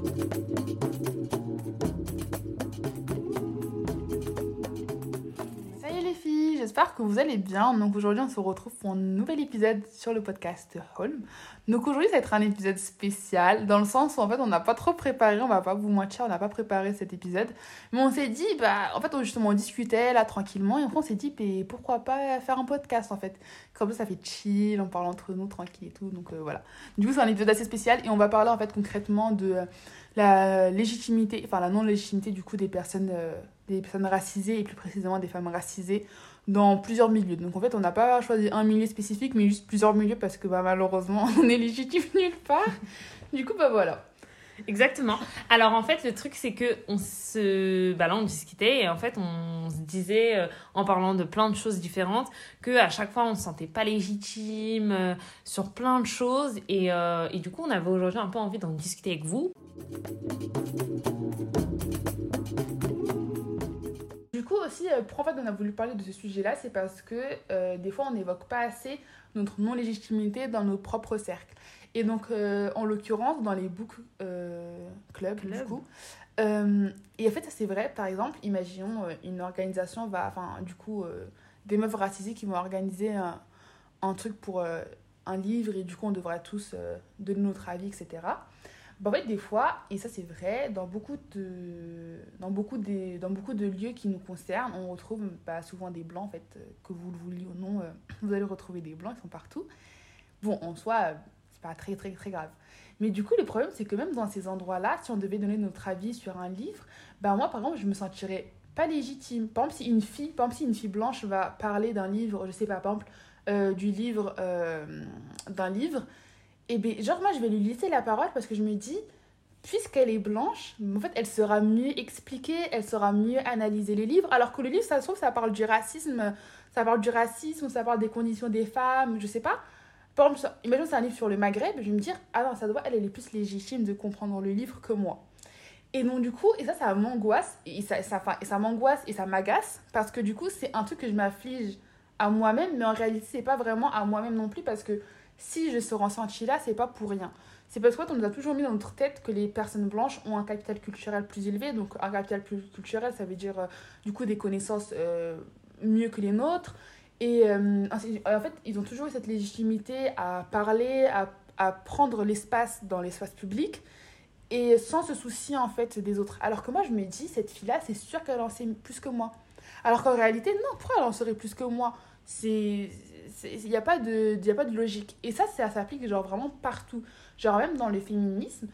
Thank you. Que vous allez bien. Donc aujourd'hui, on se retrouve pour un nouvel épisode sur le podcast Home. Donc aujourd'hui, ça va être un épisode spécial dans le sens où en fait, on n'a pas trop préparé, on va pas vous mentir, on n'a pas préparé cet épisode. Mais on s'est dit, bah en fait, on, justement, on discutait là tranquillement et après on s'est dit, pourquoi pas faire un podcast en fait. Comme ça, ça fait chill, on parle entre nous tranquille et tout. Donc euh, voilà. Du coup, c'est un épisode assez spécial et on va parler en fait concrètement de euh, la légitimité, enfin la non-légitimité du coup des personnes, euh, des personnes racisées et plus précisément des femmes racisées dans plusieurs milieux. Donc en fait, on n'a pas choisi un milieu spécifique, mais juste plusieurs milieux parce que bah, malheureusement, on est légitime nulle part. du coup, bah voilà. Exactement. Alors en fait, le truc c'est que on se, bah là on discutait et en fait on se disait euh, en parlant de plein de choses différentes que à chaque fois on se sentait pas légitime euh, sur plein de choses et, euh, et du coup on avait aujourd'hui un peu envie d'en discuter avec vous. Aussi, euh, pourquoi en fait on a voulu parler de ce sujet-là, c'est parce que euh, des fois on n'évoque pas assez notre non-légitimité dans nos propres cercles. Et donc, euh, en l'occurrence, dans les book clubs, du coup. et en fait, c'est vrai, par exemple, imaginons une organisation va, enfin, du coup, des meufs racisées qui vont organiser un, un truc pour un livre et du coup on devrait tous donner notre avis, etc. Bah, en fait, des fois, et ça c'est vrai, dans beaucoup, de, dans, beaucoup dans beaucoup de lieux qui nous concernent, on retrouve bah, souvent des blancs, en fait, euh, que vous le vouliez ou non, euh, vous allez retrouver des blancs, ils sont partout. Bon, en soi, euh, c'est pas très, très, très grave. Mais du coup, le problème, c'est que même dans ces endroits-là, si on devait donner notre avis sur un livre, bah moi, par exemple, je me sentirais pas légitime. Par exemple, si une fille, par exemple, si une fille blanche va parler d'un livre, je sais pas, par exemple, du livre, d'un livre, et bien, genre, moi, je vais lui laisser la parole parce que je me dis, puisqu'elle est blanche, en fait, elle sera mieux expliquée, elle sera mieux analyser les livres. Alors que le livre, ça se trouve, ça parle du racisme, ça parle du racisme, ça parle des conditions des femmes, je sais pas. Par exemple, imagine c'est un livre sur le Maghreb, je vais me dire, ah non, ça doit, elle, elle est plus légitime de comprendre le livre que moi. Et donc, du coup, et ça, ça m'angoisse, et ça, ça, et ça m'angoisse et ça m'agace, parce que du coup, c'est un truc que je m'afflige à moi-même, mais en réalité, c'est pas vraiment à moi-même non plus, parce que si je ce ressenti-là, c'est pas pour rien. C'est parce qu'on nous a toujours mis dans notre tête que les personnes blanches ont un capital culturel plus élevé. Donc, un capital plus culturel, ça veut dire euh, du coup des connaissances euh, mieux que les nôtres. Et euh, en fait, ils ont toujours eu cette légitimité à parler, à, à prendre l'espace dans l'espace public et sans se soucier en fait des autres. Alors que moi, je me dis, cette fille-là, c'est sûr qu'elle en sait plus que moi. Alors qu'en réalité, non, pourquoi elle en saurait plus que moi? Il n'y a, pas de, y a pas de logique. Et ça, ça s'applique genre vraiment partout. Genre même dans le féminisme,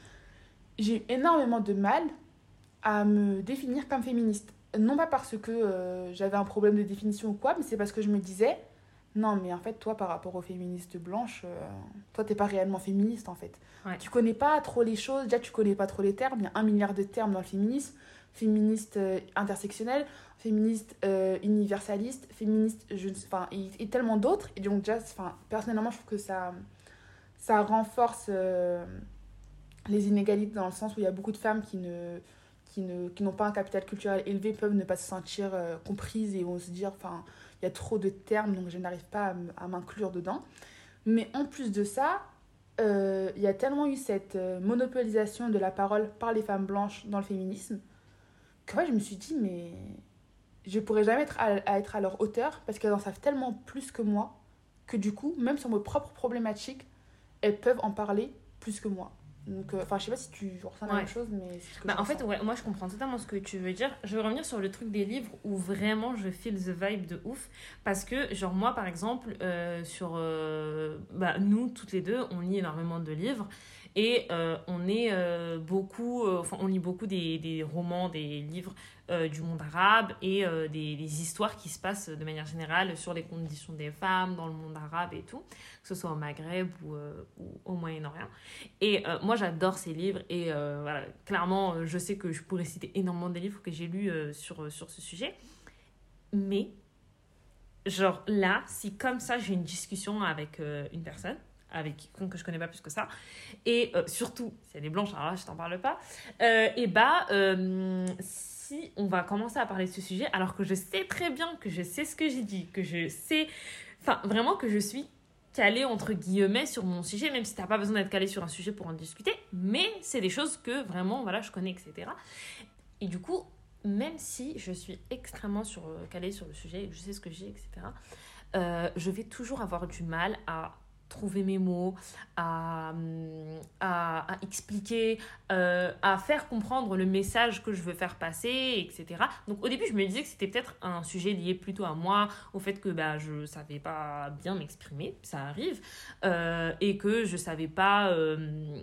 j'ai énormément de mal à me définir comme féministe. Non pas parce que euh, j'avais un problème de définition ou quoi, mais c'est parce que je me disais, non mais en fait toi par rapport aux féministes blanches, euh, toi t'es pas réellement féministe en fait. Tu connais pas trop les choses, déjà tu connais pas trop les termes, il y a un milliard de termes dans le féminisme féministe euh, intersectionnelle, féministe euh, universaliste, féministe, je, enfin, et, tellement d'autres. Et donc, déjà, enfin, personnellement, je trouve que ça, ça renforce euh, les inégalités dans le sens où il y a beaucoup de femmes qui ne qui ne qui n'ont pas un capital culturel élevé peuvent ne pas se sentir comprises et vont se dire enfin il y a trop de termes donc je n'arrive pas à m'inclure dedans mais en plus de ça il y a tellement eu cette monopolisation de la parole par les femmes blanches dans le féminisme que je me suis dit, mais je pourrais jamais être à, être à leur hauteur parce qu'elles en savent tellement plus que moi que du coup, même sur mes propres problématiques, elles peuvent en parler plus que moi. Donc, euh, enfin, je sais pas si tu ressens la même chose, mais. bah, en fait, ouais, moi je comprends totalement ce que tu veux dire. Je vais revenir sur le truc des livres où vraiment je feel the vibe de ouf. Parce que, genre, moi par exemple, euh, sur. Euh, bah, nous, toutes les deux, on lit énormément de livres. Et euh, on est euh, beaucoup, euh, enfin, on lit beaucoup des, des, romans, des livres du monde arabe et des, des, histoires qui se passent de manière générale sur les conditions des femmes dans le monde arabe et tout, que ce soit au Maghreb ou, au Moyen-Orient. Et moi, j'adore ces livres et voilà, clairement, je sais que je pourrais citer énormément de livres que j'ai lus sur, sur ce sujet. Mais, genre là, si comme ça, j'ai une discussion avec une personne, avec quiconque que je connais pas plus que ça. Et euh, surtout, si elle est blanche, alors là, je t'en parle pas. Euh, et bah, euh, si on va commencer à parler de ce sujet, alors que je sais très bien que je sais ce que j'ai dit, que je sais, enfin, vraiment que je suis calé entre guillemets sur mon sujet, même si t'as pas besoin d'être calé sur un sujet pour en discuter, mais c'est des choses que vraiment, voilà, je connais, etc. Et du coup, même si je suis extrêmement sur, calée sur le sujet, je sais ce que j'ai, etc., je vais toujours avoir du mal à trouver mes mots, à, à, expliquer, euh, à faire comprendre le message que je veux faire passer, etc. Donc au début, je me disais que c'était peut-être un sujet lié plutôt à moi, au fait que bah, je ne savais pas bien m'exprimer, ça arrive, euh, et que je ne savais pas euh,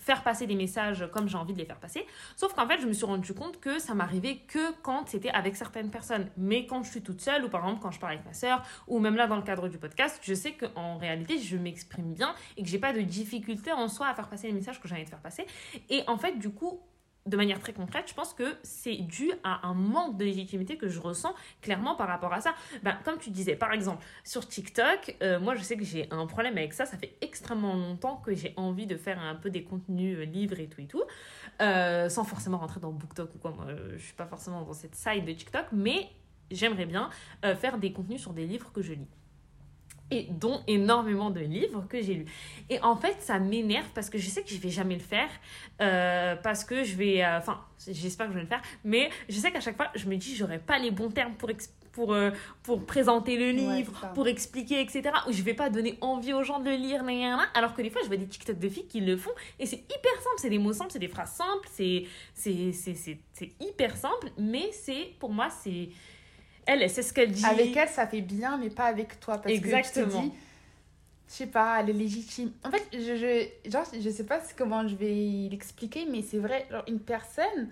faire passer des messages comme j'ai envie de les faire passer. Sauf qu'en fait, je me suis rendu compte que ça m'arrivait que quand c'était avec certaines personnes. Mais quand je suis toute seule, ou par exemple quand je parle avec ma soeur, ou même là dans le cadre du podcast, je sais qu'en réalité, je m'exprime bien et que j'ai pas de difficulté en soi à faire passer les messages que j'ai envie de faire passer. Et en fait, du coup, de manière très concrète, je pense que c'est dû à un manque de légitimité que je ressens clairement par rapport à ça. Ben, comme tu disais, par exemple, sur TikTok, euh, moi je sais que j'ai un problème avec ça. Ça fait extrêmement longtemps que j'ai envie de faire un peu des contenus euh, livres et tout et tout, euh, sans forcément rentrer dans BookTok ou quoi. Moi, je suis pas forcément dans cette side de TikTok, mais j'aimerais bien faire des contenus sur des livres que je lis et dont énormément de livres que j'ai lus. Et en fait, ça m'énerve parce que je sais que je vais jamais le faire, euh, parce que je vais... euh, Enfin, j'espère que je vais le faire, mais je sais qu'à chaque fois, je me dis, j'aurais pas les bons termes pour, pour, euh, pour présenter le livre, pour expliquer, etc. Ou je vais pas donner envie aux gens de le lire, nan, nan, nan. alors que des fois, je vois des TikTok de filles qui le font, et c'est hyper simple, c'est des mots simples, c'est des phrases simples, c'est hyper simple, mais c'est, pour moi, c'est... Elle, c'est ce qu'elle dit. Avec elle, ça fait bien, mais pas avec toi. Parce que Exactement. te dis, je sais pas, elle est légitime. En fait, je, je, genre, je sais pas comment je vais l'expliquer, mais c'est vrai, genre, une personne,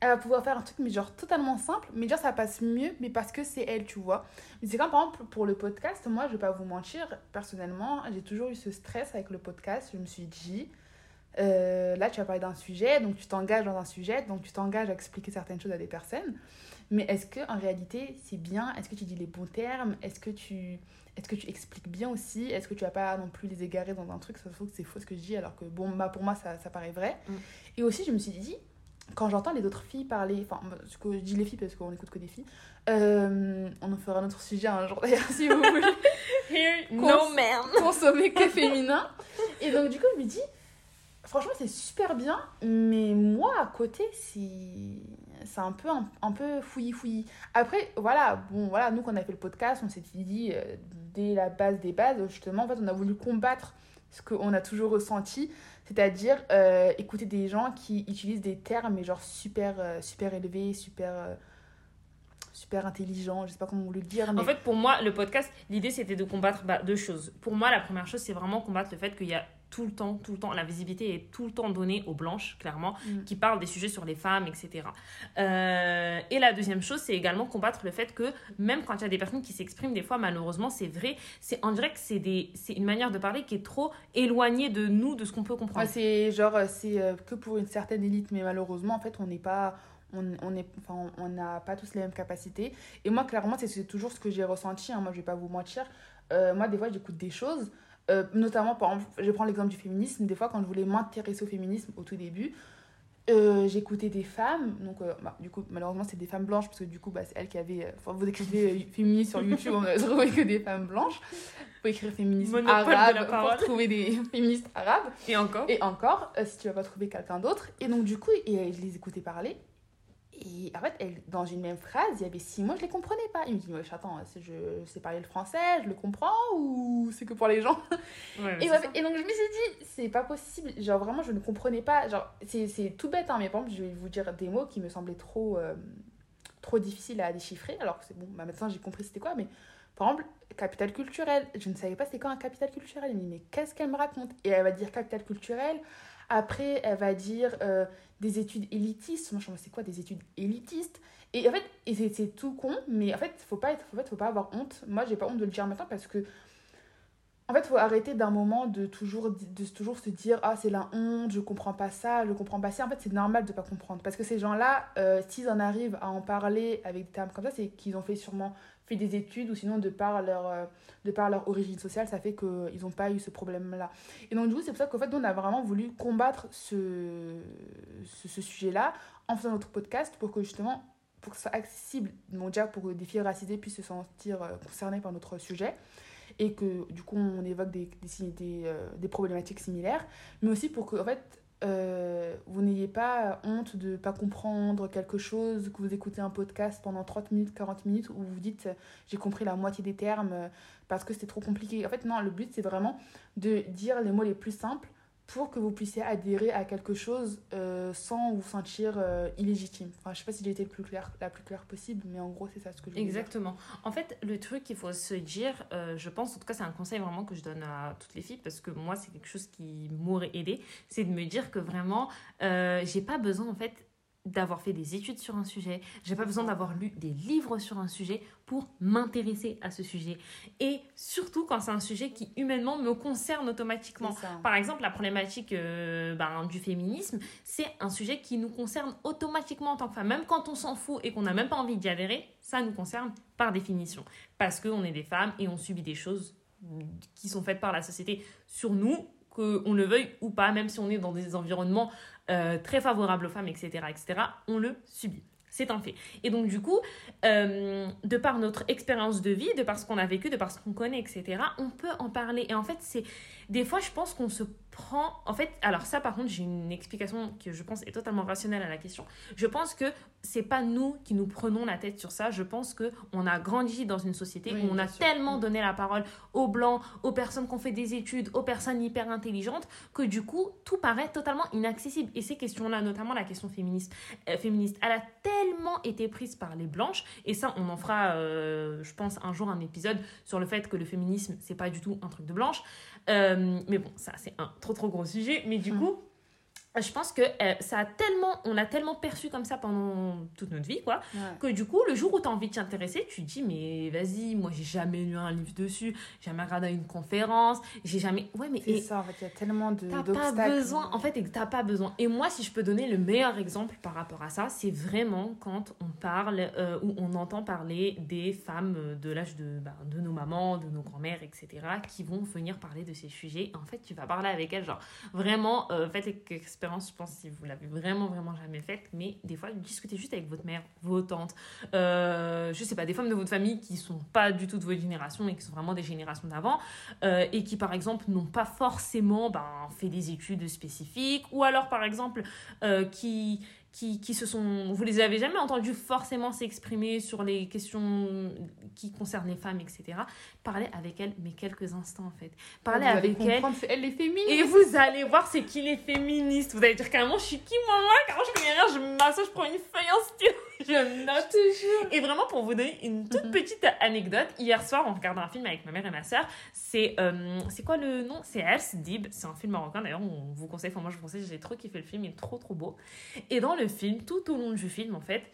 elle va pouvoir faire un truc, mais genre totalement simple, mais genre ça passe mieux, mais parce que c'est elle, tu vois. Mais c'est comme par exemple pour le podcast, moi, je vais pas vous mentir, personnellement, j'ai toujours eu ce stress avec le podcast. Je me suis dit, euh, là, tu vas parler d'un sujet, donc tu t'engages dans un sujet, donc tu t'engages à expliquer certaines choses à des personnes. Mais est-ce que en réalité c'est bien? Est-ce que tu dis les bons termes? Est-ce que tu est-ce que tu expliques bien aussi? Est-ce que tu vas pas non plus les égarer dans un truc? Ça se trouve que c'est faux ce que je dis alors que bon bah pour moi ça, ça paraît vrai. Mm. Et aussi je me suis dit quand j'entends les autres filles parler, enfin ce que je dis les filles parce qu'on écoute que des filles, euh, on en fera un autre sujet un jour d'ailleurs si vous voulez Here, Cons- no man. consommer que féminin. Et donc, du coup, je me dis, franchement, c'est super bien, mais moi, à côté, c'est c'est un peu, un, un peu fouillis-fouillis. Après, voilà, bon, voilà, nous, quand on a fait le podcast, on s'était dit, euh, dès la base des bases, justement, en fait, on a voulu combattre ce qu'on a toujours ressenti, c'est-à-dire euh, écouter des gens qui utilisent des termes, mais genre super, euh, super élevés, super, super intelligents, je sais pas comment le dire, mais... En fait, pour moi, le podcast, l'idée c'était de combattre bah, deux choses. Pour moi, la première chose, c'est vraiment combattre le fait qu'il y a tout le temps, tout le temps, la visibilité est tout le temps donnée aux blanches, clairement, Mm. qui parlent des sujets sur les femmes, etc. Euh, et la deuxième chose, c'est également combattre le fait que même quand il y a des personnes qui s'expriment, des fois, malheureusement, c'est vrai, c'est dirait que c'est des, c'est une manière de parler qui est trop éloignée de nous, de ce qu'on peut comprendre. Ouais, c'est genre, euh, c'est euh, que pour une certaine élite, mais malheureusement, en fait, on n'est pas. On est, enfin, on n'a pas tous les mêmes capacités. Et moi, clairement, c'est- c'est toujours ce que j'ai ressenti. hein. Moi, je vais pas vous mentir. Euh, moi, des fois, j'écoute des choses. Euh, notamment, par exemple, je prends l'exemple du féminisme. Des fois, quand je voulais m'intéresser au féminisme au tout début, euh, j'écoutais des femmes. Donc, euh, bah, du coup, malheureusement, c'est des femmes blanches, parce que du coup, bah, c'est elles qui avaient. Enfin, vous écrivez féministe sur YouTube, on ne trouve que des femmes blanches. Vous pouvez écrire Monopole la arabe pour trouver des féministes arabes. Et encore Et encore, si tu vas pas trouver quelqu'un d'autre. Et donc, du coup, et, je les écoutais parler. Et en fait, elle- dans une même phrase, il y avait six mots, je les comprenais pas. Il me dit, wesh, attends, c'est- je sais parler le français, je le comprends ou c'est que pour les gens? Ouais, et, ouais, donc, je me suis dit, c'est pas possible. Genre, vraiment, je ne comprenais pas. Genre, c'est c'est tout bête, hein, mais par exemple, je vais vous dire des mots qui me semblaient trop, euh, trop difficiles à déchiffrer. Alors que c'est bon, bah, maintenant j'ai compris c'était quoi, mais par exemple, capital culturel. Je ne savais pas c'était quoi un capital culturel. Elle me dit, mais qu'est-ce qu'elle me raconte? Et elle va dire capital culturel. Après, elle va dire euh, des études élitistes. Moi, je me c'est quoi des études élitistes? Et en fait, c'est tout con, mais en fait, faut pas être, en fait, faut pas avoir honte. Moi, j'ai pas honte de le dire maintenant parce que en fait, faut arrêter d'un moment de toujours, de toujours se dire Ah, c'est la honte, je comprends pas ça, je comprends pas ça. En fait, c'est normal de pas comprendre. Parce que ces gens-là, euh, s'ils en arrivent à en parler avec des termes comme ça, c'est qu'ils ont fait sûrement fait des études ou sinon de par leur, euh, de par leur origine sociale, ça fait qu'ils n'ont pas eu ce problème-là. Et donc, du coup, c'est pour ça qu'en fait, on a vraiment voulu combattre ce, ce, sujet-là en faisant notre podcast pour que justement, pour que ce soit accessible, bon, déjà pour que des filles racisées puissent se sentir euh, concernées par notre sujet. et que du coup on évoque des, des, des, euh, des problématiques similaires, mais aussi pour que en fait euh, vous n'ayez pas honte de ne pas comprendre quelque chose, que vous écoutez un podcast pendant 30 minutes, 40 minutes, où vous dites j'ai compris la moitié des termes euh, parce que c'était trop compliqué. En fait, non, le but c'est vraiment de dire les mots les plus simples pour que vous puissiez adhérer à quelque chose euh, sans vous sentir euh, illégitime. Enfin, je sais pas si j'ai été la plus claire possible, mais en gros, c'est ça ce que je veux Exactement. En fait, le truc qu'il faut se dire, euh, je pense, en tout cas, c'est un conseil vraiment que je donne à toutes les filles, parce que moi, c'est quelque chose qui m'aurait aidé, c'est de me dire que vraiment, j'ai pas besoin, en fait, d'avoir fait des études sur un sujet, j'ai pas besoin d'avoir lu des livres sur un sujet pour m'intéresser à ce sujet. Et surtout quand c'est un sujet qui humainement me concerne automatiquement. Par exemple, la problématique euh, ben, du féminisme, c'est un sujet qui nous concerne automatiquement en tant que femme. Même quand on s'en fout et qu'on n'a même pas envie d'y adhérer, ça nous concerne par définition. Parce qu'on est des femmes et on subit des choses qui sont faites par la société sur nous, qu'on le veuille ou pas, même si on est dans des environnements euh, très favorable aux femmes, etc., etc., on le subit. C'est un fait. Et donc, du coup, euh, de par notre expérience de vie, de par ce qu'on a vécu, de par ce qu'on connaît, etc., on peut en parler. Et en fait, c'est des fois, je pense qu'on se prend. En fait, alors ça, par contre, j'ai une explication que je pense est totalement rationnelle à la question. Je pense que c'est pas nous qui nous prenons la tête sur ça. Je pense que on a grandi dans une société où on a tellement donné la parole aux blancs, aux personnes qui ont fait des études, aux personnes hyper intelligentes, que du coup, tout paraît totalement inaccessible. Et ces questions-là, notamment la question féministe, euh, féministe, elle a tellement été prise par les blanches. Et ça, on en fera, euh, je pense, un jour un épisode sur le fait que le féminisme, c'est pas du tout un truc de blanche. Euh, mais bon, ça, c'est un trop trop gros sujet. Mais du hmm. coup, je pense que euh, ça a tellement, on l'a tellement perçu comme ça pendant toute notre vie, quoi, que du coup, le jour où tu as envie de t'y intéresser, tu te dis, mais vas-y, moi, j'ai jamais lu un livre dessus, j'ai jamais regardé une conférence, j'ai jamais. Ouais, mais. C'est ça, en fait, il y a tellement de. T'as pas besoin, en fait, t'as pas besoin. Et moi, si je peux donner le meilleur exemple par rapport à ça, c'est vraiment quand on parle euh, ou on entend parler des femmes de l'âge de, bah, de nos mamans, de nos grand-mères, etc., qui vont venir parler de ces sujets. En fait, tu vas parler avec elles, genre, vraiment, euh, faites je pense, si vous l'avez vraiment, vraiment jamais faite. Mais des fois, discutez juste avec votre mère, vos tantes, euh, je sais pas, des femmes de votre famille qui sont pas du tout de votre génération et qui sont vraiment des générations d'avant euh, et qui, par exemple, n'ont pas forcément ben, fait des études spécifiques ou alors, par exemple, euh, qui qui, qui, se sont. Vous les avez jamais entendus forcément s'exprimer sur les questions qui concernent les femmes, etc. Parlez avec elles, mais quelques instants en fait. Parlez avec elles. Elle est féministe. Et vous allez voir c'est qui les féministes. Vous allez dire carrément, je suis qui moi, moi? Car je connais rien, je m'assois, je prends une feuille en stylo, je note. Je et vraiment, pour vous donner une toute mhm. petite anecdote, hier soir, on regardait un film avec ma mère et ma soeur. C'est euh, c'est quoi le nom? C'est Ers Dib. C'est un film marocain d'ailleurs, on vous conseille. Enfin, moi je vous conseille, j'ai trop kiffé le film, il est trop trop beau. Et dans le film, tout au long du film, en fait,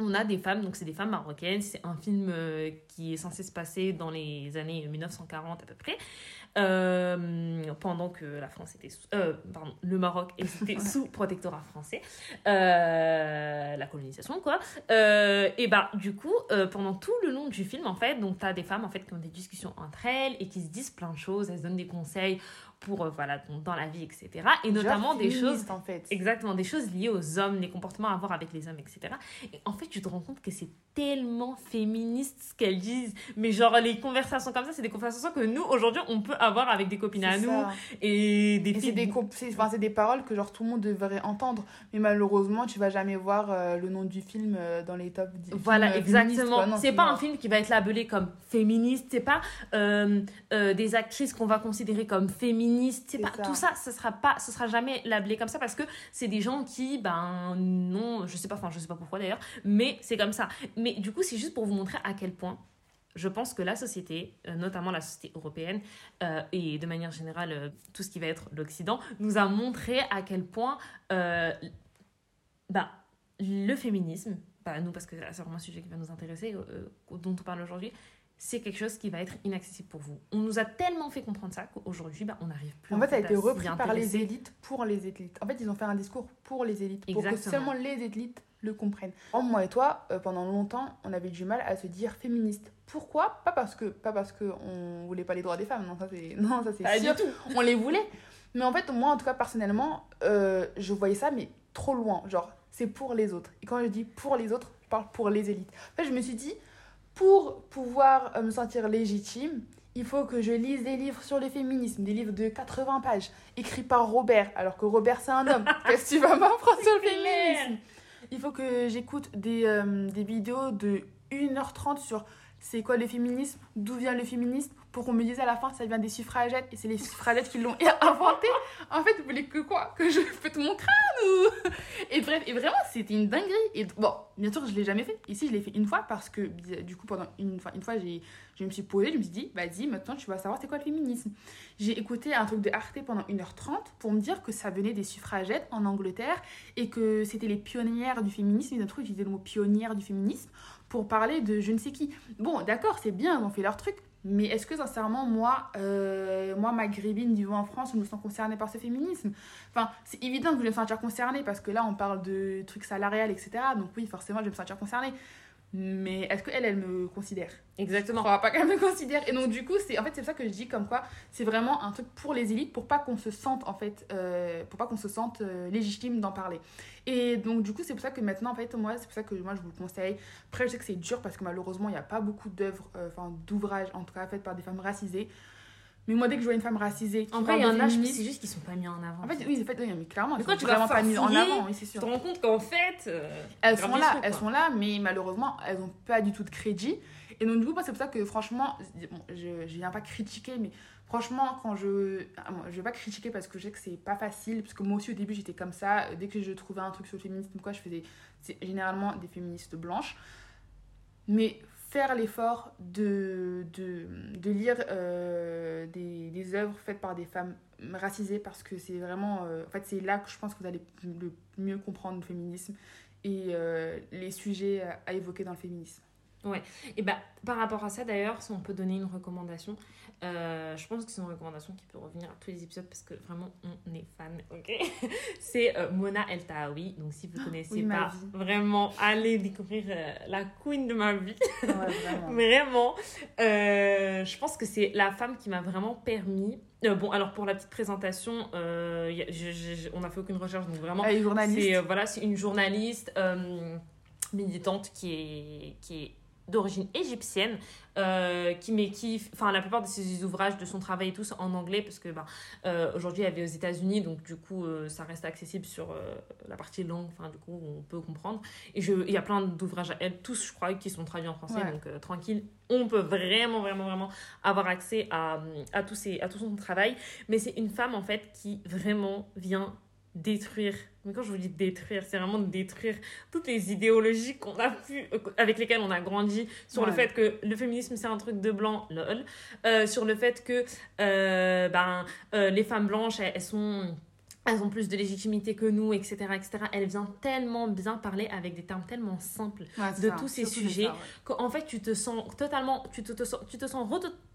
on a des femmes, donc c'est des femmes marocaines. C'est un film euh, qui est censé se passer dans les années 1940 à peu près. Euh, pendant que la France était sous, euh, pardon, le Maroc était sous protectorat français, la colonisation quoi. et bah du coup, pendant tout le long du film en fait, donc t'as des femmes en fait qui ont des discussions entre elles et qui se disent plein de choses, elles se donnent des conseils pour euh, voilà dans la vie etc et notamment des choses en fait. Exactement des choses liées aux hommes les comportements à avoir avec les hommes etc et en fait tu te rends compte que c'est tellement féministe ce qu'elles disent. Mais genre les conversations comme ça c'est des conversations que nous aujourd'hui on peut avoir avec des copines à nous et des c'est des paroles que genre tout le monde devrait entendre. Mais malheureusement tu vas jamais voir euh, le nom du film euh, dans les top voilà exactement. c'est pas un film qui va être labellé comme féministe c'est pas des actrices qu'on va considérer comme féministes c'est pas tout ça. Ce sera pas ce sera jamais labelé comme ça parce que c'est des gens qui ben non je sais pas enfin je sais pas pourquoi d'ailleurs mais c'est comme ça. Mais du coup c'est juste pour vous montrer à quel point je pense que la société, euh, notamment la société européenne euh, et de manière générale euh, tout ce qui va être l'Occident, nous a montré à quel point bah, le féminisme, bah, nous parce que c'est vraiment un sujet qui va nous intéresser, dont on parle aujourd'hui, c'est quelque chose qui va être inaccessible pour vous. On nous a tellement fait comprendre ça qu'aujourd'hui, bah, on n'arrive plus. En fait, ça a été repris par les élites pour les élites. En fait, ils ont fait un discours pour les élites, pour que seulement les élites le comprennent. moi et toi, pendant longtemps, on avait du mal à se dire féministe. Pourquoi? Pas parce que pas parce que on voulait pas les droits des femmes, non ça c'est non ça c'est sûr. On les voulait. Mais en fait, moi en tout cas personnellement, euh, je voyais ça mais trop loin. Genre c'est pour les autres. Et quand je dis pour les autres, je parle pour les élites. En fait, je me suis dit pour pouvoir euh, me sentir légitime, il faut que je lise des livres sur le féminisme, des livres de 80 pages, écrits par Robert, alors que Robert c'est un homme. Qu'est-ce que tu vas m'apprendre sur le féminisme? Il faut que j'écoute des, euh, des vidéos de 1h30 sur c'est quoi le féminisme, d'où vient le féminisme, pour qu'on me dise à la fin ça vient des suffragettes et c'est les suffragettes qui l'ont inventé. En fait, vous voulez que quoi? Que je pète mon crâne ou? Et bref, et vraiment, c'était une dinguerie. Et bon, bien sûr, je l'ai jamais fait. Ici, je l'ai fait une fois parce que du coup, pendant une fois, une fois j'ai, je me suis posée, je me suis dit, vas-y, maintenant tu vas savoir c'est quoi le féminisme. J'ai écouté un truc de Arte pendant 1h30 pour me dire que ça venait des suffragettes en Angleterre et que c'était les pionnières du féminisme. Ils ont utiliser le mot pionnière du féminisme pour parler de je ne sais qui. Bon, d'accord, c'est bien, ils ont fait leur truc, mais est-ce que sincèrement, moi, euh, moi maghrébine vivant en France, je me sens concernée par ce féminisme? Enfin, c'est évident que je vais me sentir concernée parce que là, on parle de trucs salariales, etc. Donc oui, forcément, je vais me sentir concernée mais est-ce qu'elle, elle me considère? Exactement. Je crois pas qu'elle me considère. Et donc, du coup, c'est en fait, c'est ça que je dis comme quoi c'est vraiment un truc pour les élites pour pas qu'on se sente, en fait, euh, pour pas qu'on se sente euh, légitime d'en parler. Et donc, du coup, c'est pour ça que maintenant, en fait, moi, c'est pour ça que moi, je vous le conseille. Après, je sais que c'est dur parce que malheureusement, il n'y a pas beaucoup d'œuvres, euh, enfin, d'ouvrages, en tout cas, faites par des femmes racisées. Mais moi, dès que je vois une femme racisée. En vrai, il y en a, c'est juste qu'ils sont pas mis en avant. En fait, oui, fait, oui, mais clairement, mais quand tu vraiment pas mis en avant, oui, c'est sûr. Tu te rends compte qu'en fait. Euh, elles sont là, elles sont là, mais malheureusement, elles n'ont pas du tout de crédit. Et donc, du coup, c'est pour ça que franchement, bon, je, je viens pas critiquer, mais franchement, quand je. Ah, je vais pas critiquer parce que je sais que c'est pas facile, parce que moi aussi, au début, j'étais comme ça. Dès que je trouvais un truc sur le féminisme, quoi, je faisais. C'est généralement des féministes blanches. Mais faire l'effort de, de, de, lire euh, des, des œuvres faites par des femmes racisées parce que c'est vraiment euh, en fait c'est là que je pense que vous allez le mieux comprendre le féminisme et euh, les sujets à évoquer dans le féminisme. Ouais, et bah par rapport à ça d'ailleurs, si on peut donner une recommandation, euh, je pense que c'est une recommandation qui peut revenir à tous les épisodes parce que vraiment on est fan, ok C'est euh, Mona El Tahawi, donc si vous ne ah, connaissez pas, vraiment allez découvrir euh, la queen de ma vie. Ouais, vraiment. vraiment, je pense que c'est la femme qui m'a vraiment permis bon, alors pour la petite présentation, on n'a fait aucune recherche, donc vraiment. Elle est journaliste. C'est voilà, c'est une journaliste militante qui est, qui est d'origine égyptienne euh, qui met qui enfin la plupart de ses ouvrages de son travail et tout en anglais parce que ben euh, aujourd'hui elle vit aux États-Unis donc du coup euh, ça reste accessible sur la partie langue enfin du coup on peut comprendre. Et je il y a plein d'ouvrages à elle tous je crois qui sont traduits en français donc tranquille. On peut vraiment vraiment vraiment avoir accès à, à tous ces à tout son travail. Mais c'est une femme en fait qui vraiment vient détruire mais quand je vous dis détruire, c'est vraiment détruire toutes les idéologies qu'on a pu, euh, avec lesquelles on a grandi, sur le fait que le féminisme c'est un truc de blanc, lol, euh, sur le fait que euh, ben, les femmes blanches, elles, sont elles ont plus de légitimité que nous, etc., etc. Elle vient tellement bien parler avec des termes tellement simples de tous ces sujets qu'en fait, tu te sens totalement, tu te, tu te sens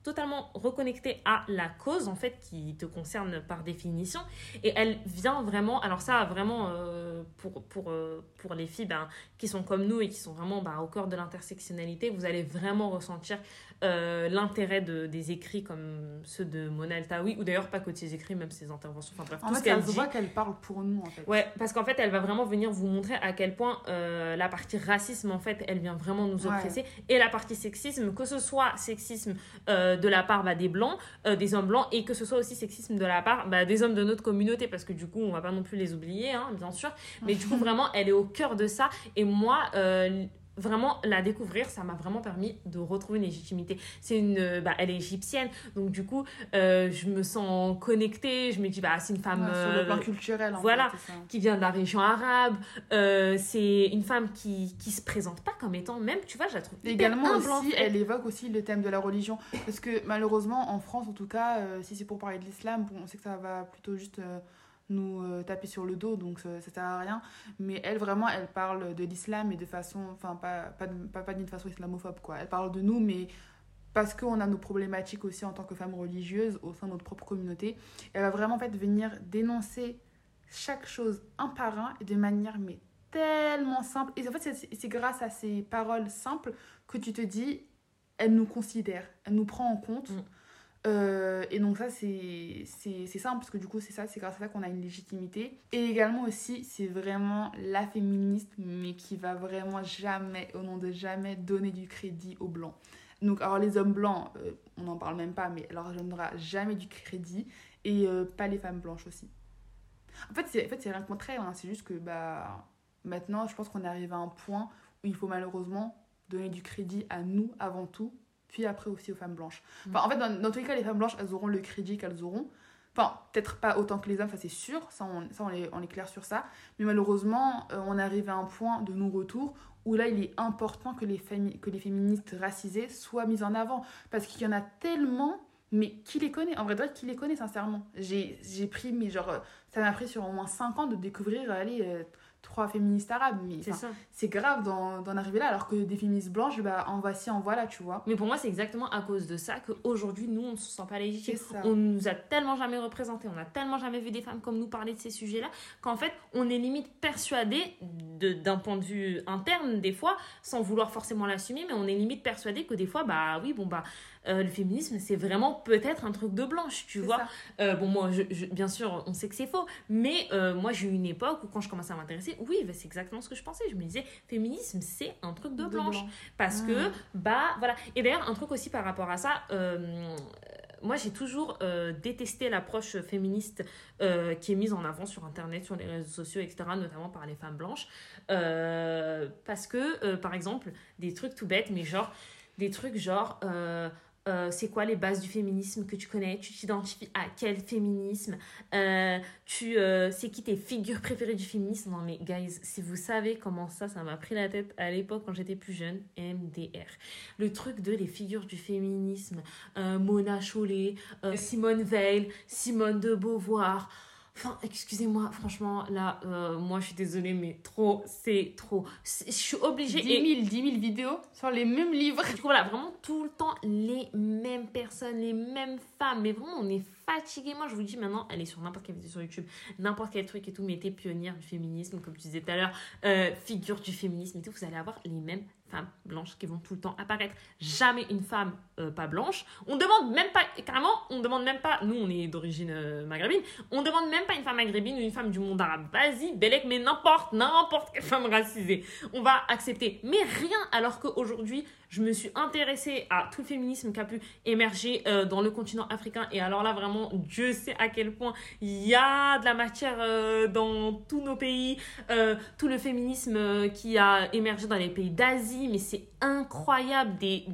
totalement reconnecté à la cause, en fait, qui te concerne par définition. Et elle vient vraiment, alors ça, vraiment, euh, pour, pour, euh, pour les filles ben, qui sont comme nous et qui sont vraiment ben, au cœur de l'intersectionnalité, vous allez vraiment ressentir euh, l'intérêt de, des écrits comme ceux de Mona Eltaoui, ou d'ailleurs pas que de ses écrits, même ses interventions, enfin bref, en tout fait, ce qu'elle voit qu'elle parle pour nous, en fait. Ouais, parce qu'en fait, elle va vraiment venir vous montrer à quel point euh, la partie racisme, en fait, elle vient vraiment nous oppresser, et la partie sexisme, que ce soit sexisme euh, de la part bah, des blancs, des hommes blancs, et que ce soit aussi sexisme de la part bah, des hommes de notre communauté, parce que du coup, on va pas non plus les oublier, hein, bien sûr, mais du coup, vraiment, elle est au cœur de ça, et moi, vraiment la découvrir ça m'a vraiment permis de retrouver une légitimité. C'est une bah, elle est égyptienne donc du coup euh, je me sens connectée je me dis bah c'est une femme sur le plan euh, culturel en voilà qui vient de la région arabe euh, c'est une femme qui qui se présente pas comme étant même tu vois je la trouve également aussi elle évoque aussi le thème de la religion parce que malheureusement en France en tout cas si c'est pour parler de l'islam bon, on sait que ça va plutôt juste nous euh, taper sur le dos, donc ça, ça, sert à rien. Mais elle, vraiment, elle parle de l'islam et de façon, enfin, pas, pas, pas, pas d'une façon islamophobe, quoi. Elle parle de nous, mais parce qu'on a nos problématiques aussi en tant que femmes religieuses au sein de notre propre communauté. Elle va vraiment, en fait, venir dénoncer chaque chose un par un et de manière, mais tellement simple. Et en fait, c'est grâce à ces paroles simples que tu te dis, elle nous considère, elle nous prend en compte. Mm. Euh, et donc ça, c'est simple, parce que du coup, c'est ça, c'est grâce à ça qu'on a une légitimité. Et également aussi, c'est vraiment la féministe, mais qui va vraiment jamais, au nom de jamais, donner du crédit aux blancs. Donc, alors les hommes blancs, euh, on n'en parle même pas, mais alors je donnera jamais du crédit. Et euh, pas les femmes blanches aussi. En fait, c'est en fait, rien contre elles, hein. c'est juste que bah, maintenant, je pense qu'on est arrivé à un point où il faut malheureusement donner du crédit à nous avant tout, puis après aussi aux femmes blanches. Enfin, en fait, dans, dans tous les cas, les femmes blanches, elles auront le crédit qu'elles auront. Enfin, peut-être pas autant que les hommes, ça c'est sûr, ça on, ça on, est, on est clair sur ça. Mais malheureusement, euh, on est arrivé à un point de non-retour où là il est important que les, que les féministes racisées soient mises en avant. Parce qu'il y en a tellement, mais qui les connaît? En vrai, vrai, qui les connaît sincèrement J'ai pris, mais genre, euh, ça m'a pris sur au moins 5 ans de découvrir, allez, euh, trois féministes arabes. Mais C'est grave d'en arriver là, alors que des féministes blanches, bah en voici, en voilà, tu vois. Mais pour moi, c'est exactement à cause de ça qu'aujourd'hui, nous, on ne se sent pas légitime. C'est ça. On nous a tellement jamais représentés, on a tellement jamais vu des femmes comme nous parler de ces sujets-là, qu'en fait, on est limite persuadé, de- d'un point de vue interne, des fois, sans vouloir forcément l'assumer, mais on est limite persuadé que des fois, bah oui, bon, bah, euh, le féminisme, c'est vraiment peut-être un truc de blanche, tu vois. Euh, bon, moi, je, je- bien sûr, on sait que c'est faux, mais euh, moi, j'ai eu une époque où, quand je commençais à m'intéresser, oui, bah, c'est exactement ce que je pensais. Je me disais, féminisme, c'est un truc de, blanche. Parce Ah. que, bah, voilà. Et d'ailleurs, un truc aussi par rapport à ça, moi, j'ai toujours euh, détesté l'approche féministe euh, qui est mise en avant sur Internet, sur les réseaux sociaux, etc., notamment par les femmes blanches. Euh, parce que, par exemple, des trucs tout bêtes, mais genre, des trucs genre. Euh, c'est quoi les bases du féminisme que tu connais? Tu t'identifies à quel féminisme? Euh, Tu euh, c'est qui tes figures préférées du féminisme? Non mais guys, si vous savez comment ça, ça m'a pris la tête à l'époque quand j'étais plus jeune, MDR. Le truc de les figures du féminisme, Mona Chollet, Simone Veil, Simone de Beauvoir. Enfin, excusez-moi, franchement, là, euh, moi je suis désolée, mais trop, c'est trop. Je suis 10 obligée. 000, et- 10 000 vidéos sur les mêmes livres. je trouve là vraiment tout le temps les mêmes personnes, les mêmes femmes. Mais vraiment, on est fatigué. Moi, je vous dis maintenant, allez sur n'importe quelle vidéo sur YouTube, n'importe quel truc et tout, mettez pionnière du féminisme, comme tu disais tout à l'heure, euh, figure du féminisme et tout. Vous allez avoir les mêmes femmes blanches qui vont tout le temps apparaître. Jamais une femme euh, pas blanche. On demande même pas, carrément, on demande même pas, nous on est d'origine euh, maghrébine, on demande même pas une femme maghrébine ou une femme du monde arabe. Vas-y, Belek, mais n'importe, n'importe quelle femme racisée. On va accepter. Mais rien, alors qu'aujourd'hui, je me suis intéressée à tout le féminisme qui a pu émerger euh, dans le continent africain. Et alors là, vraiment, Dieu sait à quel point il y a de la matière euh, dans tous nos pays. Euh, tout le féminisme qui a émergé dans les pays d'Asie, mais c'est incroyable. Des-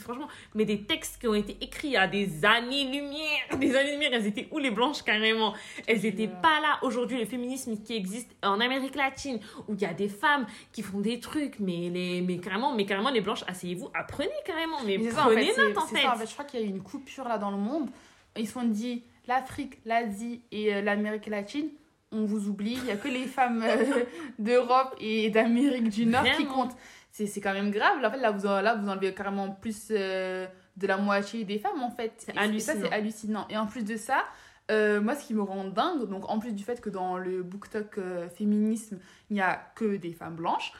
franchement, mais des textes qui ont été écrits à des années-lumière. Des années-lumière, elles étaient où les blanches carrément? Elles n'étaient pas là. Aujourd'hui, le féminisme qui existe en Amérique latine, où il y a des femmes qui font des trucs, mais, les, mais, carrément, mais carrément, les blanches, asseyez-vous, apprenez carrément. Mais, Mais ça, en prenez fait, note en fait. ça, en fait. Je crois qu'il y a eu une coupure là dans le monde. Ils se sont dit l'Afrique, l'Asie et euh, l'Amérique latine, on vous oublie. Il n'y a que les femmes euh, d'Europe et d'Amérique du Nord qui comptent. C'est c'est quand même grave. Là, en fait, là, vous, en- là, vous enlevez carrément plus euh, de la moitié des femmes en fait. C'est hallucinant. c'est hallucinant. Et en plus de ça, euh, moi, ce qui me rend dingue, donc en plus du fait que dans le BookTok euh, féminisme, il n'y a que des femmes blanches,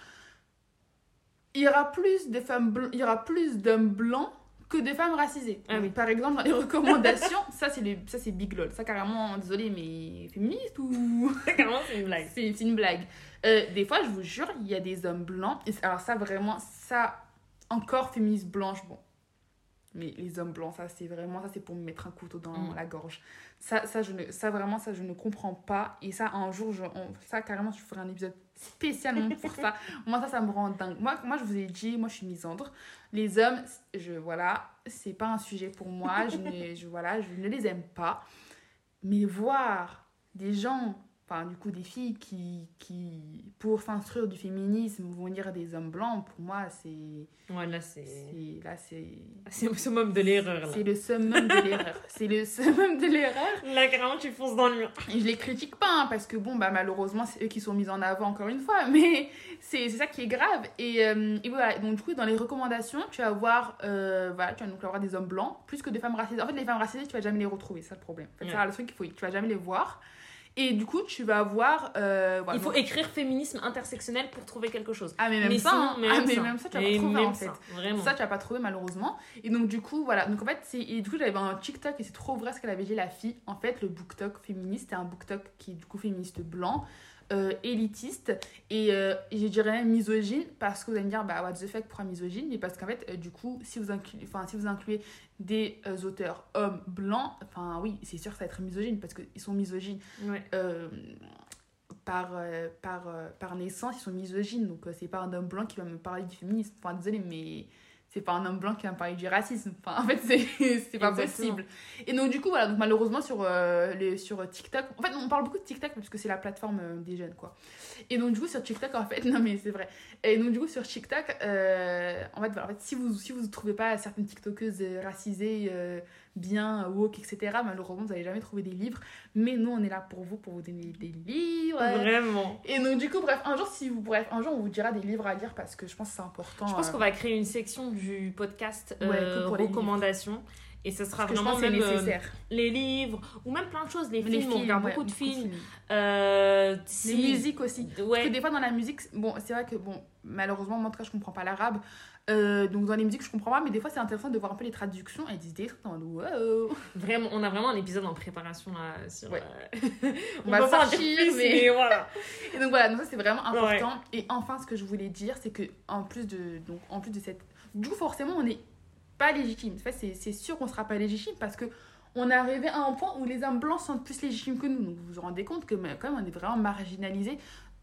il y aura plus de femmes il y aura plus d'hommes blancs que de femmes racisées. Ah oui. Par exemple, dans les recommandations, ça c'est les- ça c'est big lol. Ça carrément, désolé, mais féministe ou Carrément, c'est une blague. c'est une blague. Euh, des fois, je vous jure, il y a des hommes blancs. Et alors ça, vraiment, ça, encore féministe blanche, bon. Mais les hommes blancs, ça, c'est vraiment, ça, c'est pour me mettre un couteau dans Mm. la gorge. Ça, ça, je ne, ça, vraiment, ça, je ne comprends pas. Et ça, un jour, je, on- ça, carrément, je ferai un épisode spécialement pour ça. Moi, ça, ça me rend dingue. Moi, moi, je vous ai dit, moi, je suis misandre. Les hommes, je, voilà, c'est pas un sujet pour moi. Je ne, je, voilà, je ne les aime pas. Mais voir des gens, enfin, du coup, des filles qui, qui pour s'instruire du féminisme, vont lire des hommes blancs, pour moi, c'est. Ouais, là, c'est. c'est- Là, c'est. C'est le summum de l'erreur, là. C'est le summum de l'erreur. C'est le summum de l'erreur. Là, carrément, tu fonces dans le mur. Et je les critique pas, hein, parce que bon, bah, malheureusement, c'est eux qui sont mis en avant encore une fois, mais c'est c'est ça qui est grave. Et, euh, et voilà, donc du coup, dans les recommandations, tu vas voir, euh, voilà, tu vas donc avoir des hommes blancs, plus que des femmes racisées. En fait, les femmes racisées, tu vas jamais les retrouver, c'est ça le problème. En fait, c'est Ouais. ça le truc, il faut, tu vas jamais les voir. Et du coup, tu vas voir. euh, voilà, Il faut écrire féminisme intersectionnel pour trouver quelque chose. Ah, mais même mais ça, hein. mais ah, même mais ça. même ça, tu vas pas trouver en fait. ça, tu vas pas trouvé malheureusement. Et donc, du coup, voilà. Donc, en fait, c'est. Du coup, j'avais un TikTok et c'est trop vrai ce qu'elle avait dit, la fille. En fait, le BookTok féministe, c'est un BookTok qui est du coup féministe blanc. Euh, élitiste et euh, je dirais misogyne parce que vous allez me dire bah what the fuck pourquoi misogyne? Mais parce qu'en fait euh, du coup si vous incluez enfin si vous incluez des auteurs hommes blancs enfin oui c'est sûr que ça va être misogyne parce qu'ils sont misogynes Ouais. par, par, par naissance, ils sont misogynes. Donc, c'est pas un homme blanc qui va me parler du féminisme. Enfin, désolé, mais c'est pas un homme blanc qui va me parler du racisme. Enfin, en fait, c'est c'est pas Exactement. possible. Et donc, du coup, voilà. Donc, malheureusement, sur, euh, les, sur TikTok, en fait, on parle beaucoup de TikTok parce que c'est la plateforme euh, des jeunes, quoi. Et donc, du coup, sur TikTok, en fait, non, mais c'est vrai. Et donc, du coup, sur TikTok, euh, en, fait, voilà, en fait, si vous si vous trouvez pas certaines TikTokeuses racisées, bien, woke, etc., malheureusement, vous n'allez jamais trouver des livres. Mais nous, on est là pour vous, pour vous donner des livres. Vraiment. Et donc, du coup, bref, un jour, si vous, bref, un jour, on vous dira des livres à lire parce que je pense que c'est important. Je pense euh, qu'on va créer une section du podcast Ouais, euh, pour les recommandations. Et ce sera parce vraiment même, euh, nécessaire. les livres ou même plein de choses. Les, Les films, on regarde ouais, beaucoup de films. Les Euh, si- musiques aussi. Parce que des fois, dans la musique, bon, c'est vrai que, bon, malheureusement, moi, en tout cas, je comprends pas l'arabe. Euh, donc, dans les musiques, je comprends pas, mais des fois, c'est intéressant de voir un peu les traductions et des trucs wow. Vraiment, on a vraiment un épisode en préparation là sur. Ouais. On va sortir, plus, mais- mais voilà. Et donc voilà, donc ça c'est vraiment Ouais. important. Et enfin, ce que je voulais dire, c'est que en plus de donc en plus de cette, du coup forcément on n'est pas légitime. En fait, c'est sûr qu'on sera pas légitime parce que on est arrivé à un point où les hommes blancs sont plus légitimes que nous. Donc vous vous rendez compte que quand même on est vraiment marginalisé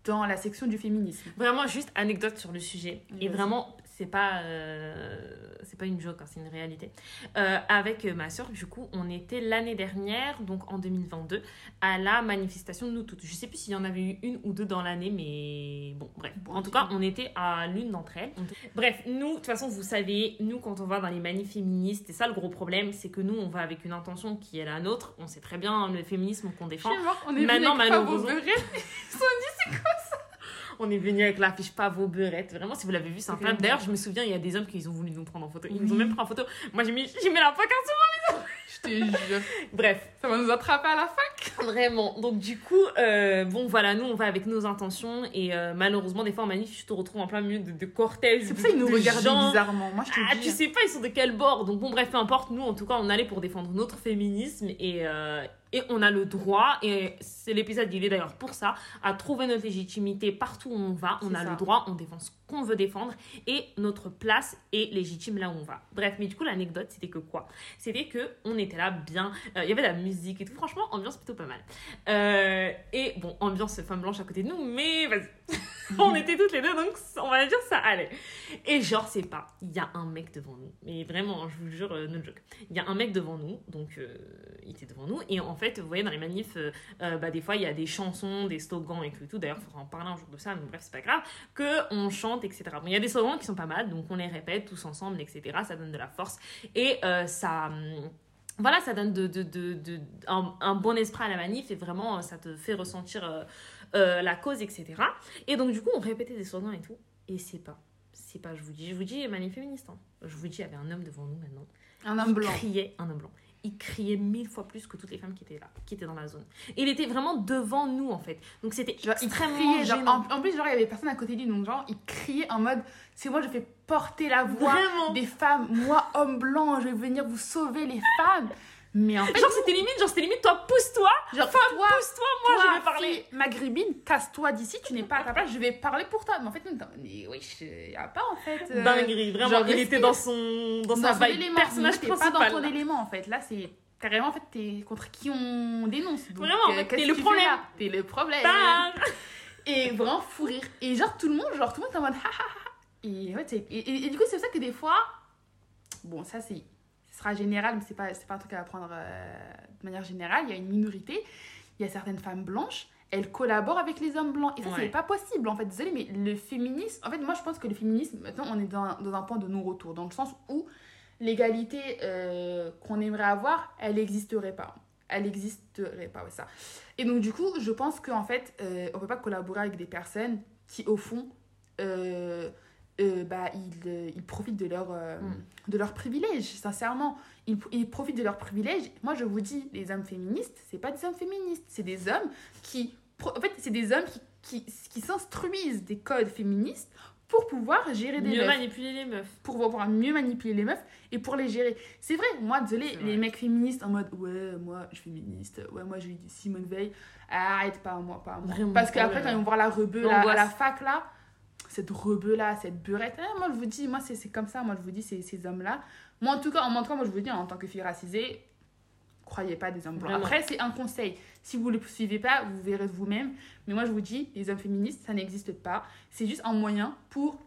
dans la section du féminisme. Vraiment, juste anecdote sur le sujet. Et vraiment, c'est pas, euh, c'est pas une joke, hein, c'est une réalité. Euh, avec euh, ma soeur, du coup, on était l'année dernière, donc en 2022, à la manifestation de nous toutes. Je sais plus s'il y en avait eu une ou deux dans l'année, mais bon, bref. Bon, en tout cas, on était à l'une d'entre elles. Bref, nous, de toute façon, vous savez, nous, quand on va dans les manifs féministes, c'est ça le gros problème, c'est que nous, on va avec une intention qui est la nôtre. On sait très bien le féminisme qu'on défend. Je morte, on est Maintenant, venu avec Pavo malheureusement- Beurré. On est venu avec l'affiche pas vos beurrettes. Vraiment, si vous l'avez vu, c'est C'est incroyable. D'ailleurs, je me souviens, il y a des hommes qui ont voulu nous prendre en photo. Ils Oui. nous ont même pris en photo. Moi, j'ai mis, j'ai mis la pancarte. Je te jure. Bref, Ça va nous attraper à la fin. vraiment. Donc, du coup, euh, bon, voilà, nous, on va avec nos intentions. Et euh, malheureusement, des fois, en manif, je te retrouve en plein milieu de, de cortèges. C'est pour ça qu'ils nous de regardaient gens. bizarrement. Moi je te Ah, tu sais pas, ils sont de quel bord. Donc, bon, bref, peu importe. Nous, en tout cas, on allait pour défendre notre féminisme. Et, euh, et on a le droit, et c'est l'épisode, il est d'ailleurs pour ça, à trouver notre légitimité partout où on va. On a ça. le droit, on défend ce qu'on veut défendre. Et notre place est légitime là où on va. Bref, mais du coup, l'anecdote, c'était que quoi? C'était que on était là bien. euh, Il y avait de la musique et tout. Franchement, ambiance plutôt pas mal. Euh, et bon, ambiance femme blanche à côté de nous, mais vas-y. on était toutes les deux, donc on va dire ça allait. Et genre, c'est pas, il y a un mec devant nous. Mais vraiment, je vous jure, euh, no joke. Il y a un mec devant nous, donc euh, il était devant nous. Et en fait, vous voyez, dans les manifs, bah, des fois, il y a des chansons, des slogans et tout. tout. D'ailleurs, il faudra en parler un jour de ça, mais bref, c'est pas grave. Que on chante, etc. Bon, il y a des slogans qui sont pas mal, donc on les répète tous ensemble, etc. Ça donne de la force. Et euh, ça. hum, voilà, ça donne de, de, de, de- un, un bon esprit à la manif et vraiment, ça te fait ressentir euh, euh, la cause, etc. Et donc, du coup, on répétait des slogans et tout. Et c'est pas, c'est pas, je vous dis, je vous dis, manif féministe. hein. Je vous dis, il y avait un homme devant nous maintenant. Un homme blanc. criait, un homme blanc. Il criait mille fois plus que toutes les femmes qui étaient là, qui étaient dans la zone. Et il était vraiment devant nous, en fait. Donc, c'était Genre, il extrêmement criait, genre, en, en plus, genre, il y avait personne à côté de lui, donc genre, il criait en mode, c'est moi, je fais porter la voix Vraiment. des femmes, moi, homme blanc, je vais venir vous sauver les femmes. Mais en fait, Genre, c'était limite, genre, c'était limite, toi, pousse-toi, genre, femme, toi, pousse-toi, moi, toi, je vais parler. fille maghrébine, casse-toi d'ici, tu n'es pas à ta place, je vais parler pour toi. Mais en fait, non, mais oui, il y a pas en fait. euh, Dinguerie, vraiment, genre, il était dans son, dans, sa son vibe élément. personnage Nous, t'es pas principal. dans ton élément en fait. Là, c'est carrément en fait, t'es contre qui on dénonce. Donc, Vraiment, en euh, fait, t'es le problème. là T'es le problème. Et vraiment fou rire. Et genre tout le monde, genre tout le monde est en mode ha ha ha. Et, ouais, et, et- et du coup, c'est pour ça que des fois, bon, ça c'est, ce sera général, mais c'est pas, pas un truc à prendre euh, de manière générale. Il y a une minorité, il y a certaines femmes blanches, elles collaborent avec les hommes blancs. Et ça, Ouais. c'est pas possible en fait. Désolée, mais le féminisme, en fait, moi je pense que le féminisme, maintenant on est dans, dans un point de non-retour, dans le sens où l'égalité euh, qu'on aimerait avoir, elle n'existerait pas. Elle n'existerait pas, ouais, ça. Et donc, du coup, je pense qu'en fait, euh, on peut pas collaborer avec des personnes qui, au fond, euh, euh, bah, ils, euh, ils profitent de leur, euh, Mm. de leurs privilèges, sincèrement. Ils, ils profitent de leurs privilèges. Moi, je vous dis, les hommes féministes, c'est pas des hommes féministes, c'est des hommes qui. En fait, c'est des hommes qui, qui, qui s'instruisent des codes féministes pour pouvoir gérer des Mieux meufs. manipuler les meufs. Pour pouvoir mieux manipuler les meufs et pour les gérer. C'est vrai, moi, désolé, les mecs féministes en mode ouais, moi je suis féministe, ouais, moi je dis Simone Veil, arrête, pas moi, pas moi. Vraiment, Parce qu'après, quand ils vont voir la rebeu là, à la fac là, cette rebeu là, cette beurette, eh, moi je vous dis, moi c'est comme ça, moi je vous dis, ces hommes là. Moi en tout cas, en tout cas, moi je vous dis, en tant que fille racisée, croyez pas des hommes blancs. Vraiment. Après, c'est un conseil. Si vous ne le suivez pas, vous verrez vous-même. Mais moi, je vous dis, les hommes féministes, ça n'existe pas. C'est juste un moyen pour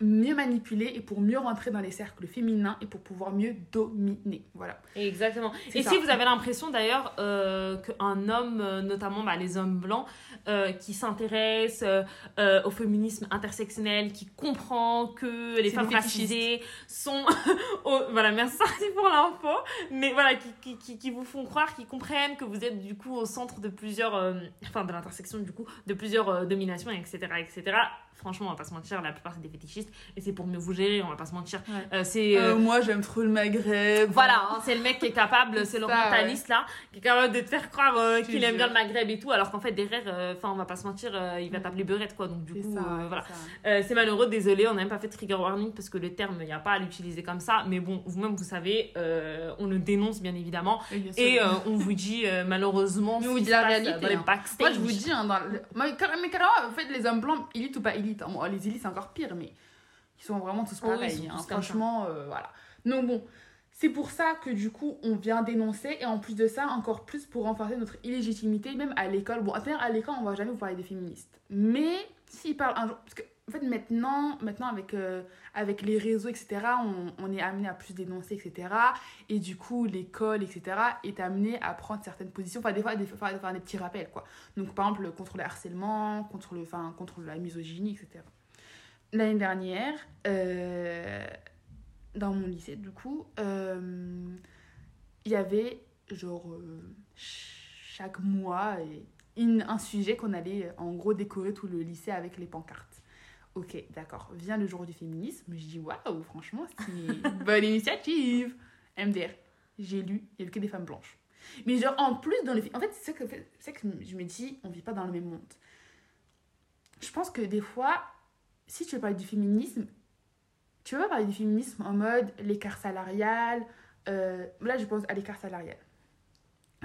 mieux manipuler et pour mieux rentrer dans les cercles féminins et pour pouvoir mieux dominer. Voilà. Exactement. Et ça. si vous avez l'impression d'ailleurs euh, qu'un homme, euh, notamment bah, les hommes blancs, euh, qui s'intéresse euh, au féminisme intersectionnel, qui comprend que les femmes racisées sont... au- Voilà, merci pour l'info. Mais voilà, qui, qui, qui, qui vous font croire, qui comprennent que vous êtes du coup au centre de plusieurs... enfin, de l'intersection du coup, de plusieurs dominations, etc., etc. Franchement, on va pas se mentir, la plupart c'est des fétichistes. Et c'est pour mieux vous gérer, on va pas se mentir. Ouais. Euh, c'est... euh, moi, j'aime trop le Maghreb. voilà, hein, c'est le mec qui est capable, c'est l'orientaliste là, qui est capable de te faire croire euh, qu'il aime bien le Maghreb et tout, alors qu'en fait derrière, euh, enfin on va pas se mentir, euh, il va Mm. t'appeler beurette quoi, donc du coup ça, euh, voilà. Euh, c'est malheureux, désolé, on n'a même pas fait trigger warning parce que le terme, il n'y a pas à l'utiliser comme ça, mais bon, vous-même vous savez, euh, on le dénonce bien évidemment, bien et euh, on vous dit euh, malheureusement on qui dit la réalité, dans les hein. backstage. Moi, je vous dis, hein, dans le- mais, car- mais carrément, en fait, les hommes blancs, élites ou pas? Élites, hein, les élites, c'est encore pire, mais ils sont vraiment tous Oh oui, pareils. hein, tous franchement, euh, voilà. Donc, bon, c'est pour ça que du coup, on vient dénoncer, et en plus de ça, encore plus pour renforcer notre illégitimité, même à l'école. Bon, à l'école, on va jamais vous parler des féministes. Mais s'ils parlent un jour. Parce que, en fait, maintenant, maintenant avec, euh, avec les réseaux, etc., on, on est amené à plus dénoncer, etc. Et du coup, l'école, etc., est amenée à prendre certaines positions. Enfin, des fois, des, fois, des petits rappels, quoi. Donc, par exemple, contre le harcèlement, contre, le, contre la misogynie, etc. L'année dernière, euh, dans mon lycée, du coup, euh, il y avait, genre, chaque mois, une- un sujet qu'on allait, en gros, décorer tout le lycée avec les pancartes. Ok, d'accord. Vient le jour du féminisme. Je dis, waouh, franchement, c'est une bonne initiative. MDR. J'ai lu, il n'y avait que des femmes blanches. Mais genre, en plus, dans les... En fait, c'est ça que, que je me dis, on vit pas dans le même monde. Je pense que des fois, si tu veux parler du féminisme, tu veux pas parler du féminisme en mode l'écart salarial. euh, là, je pense à l'écart salarial.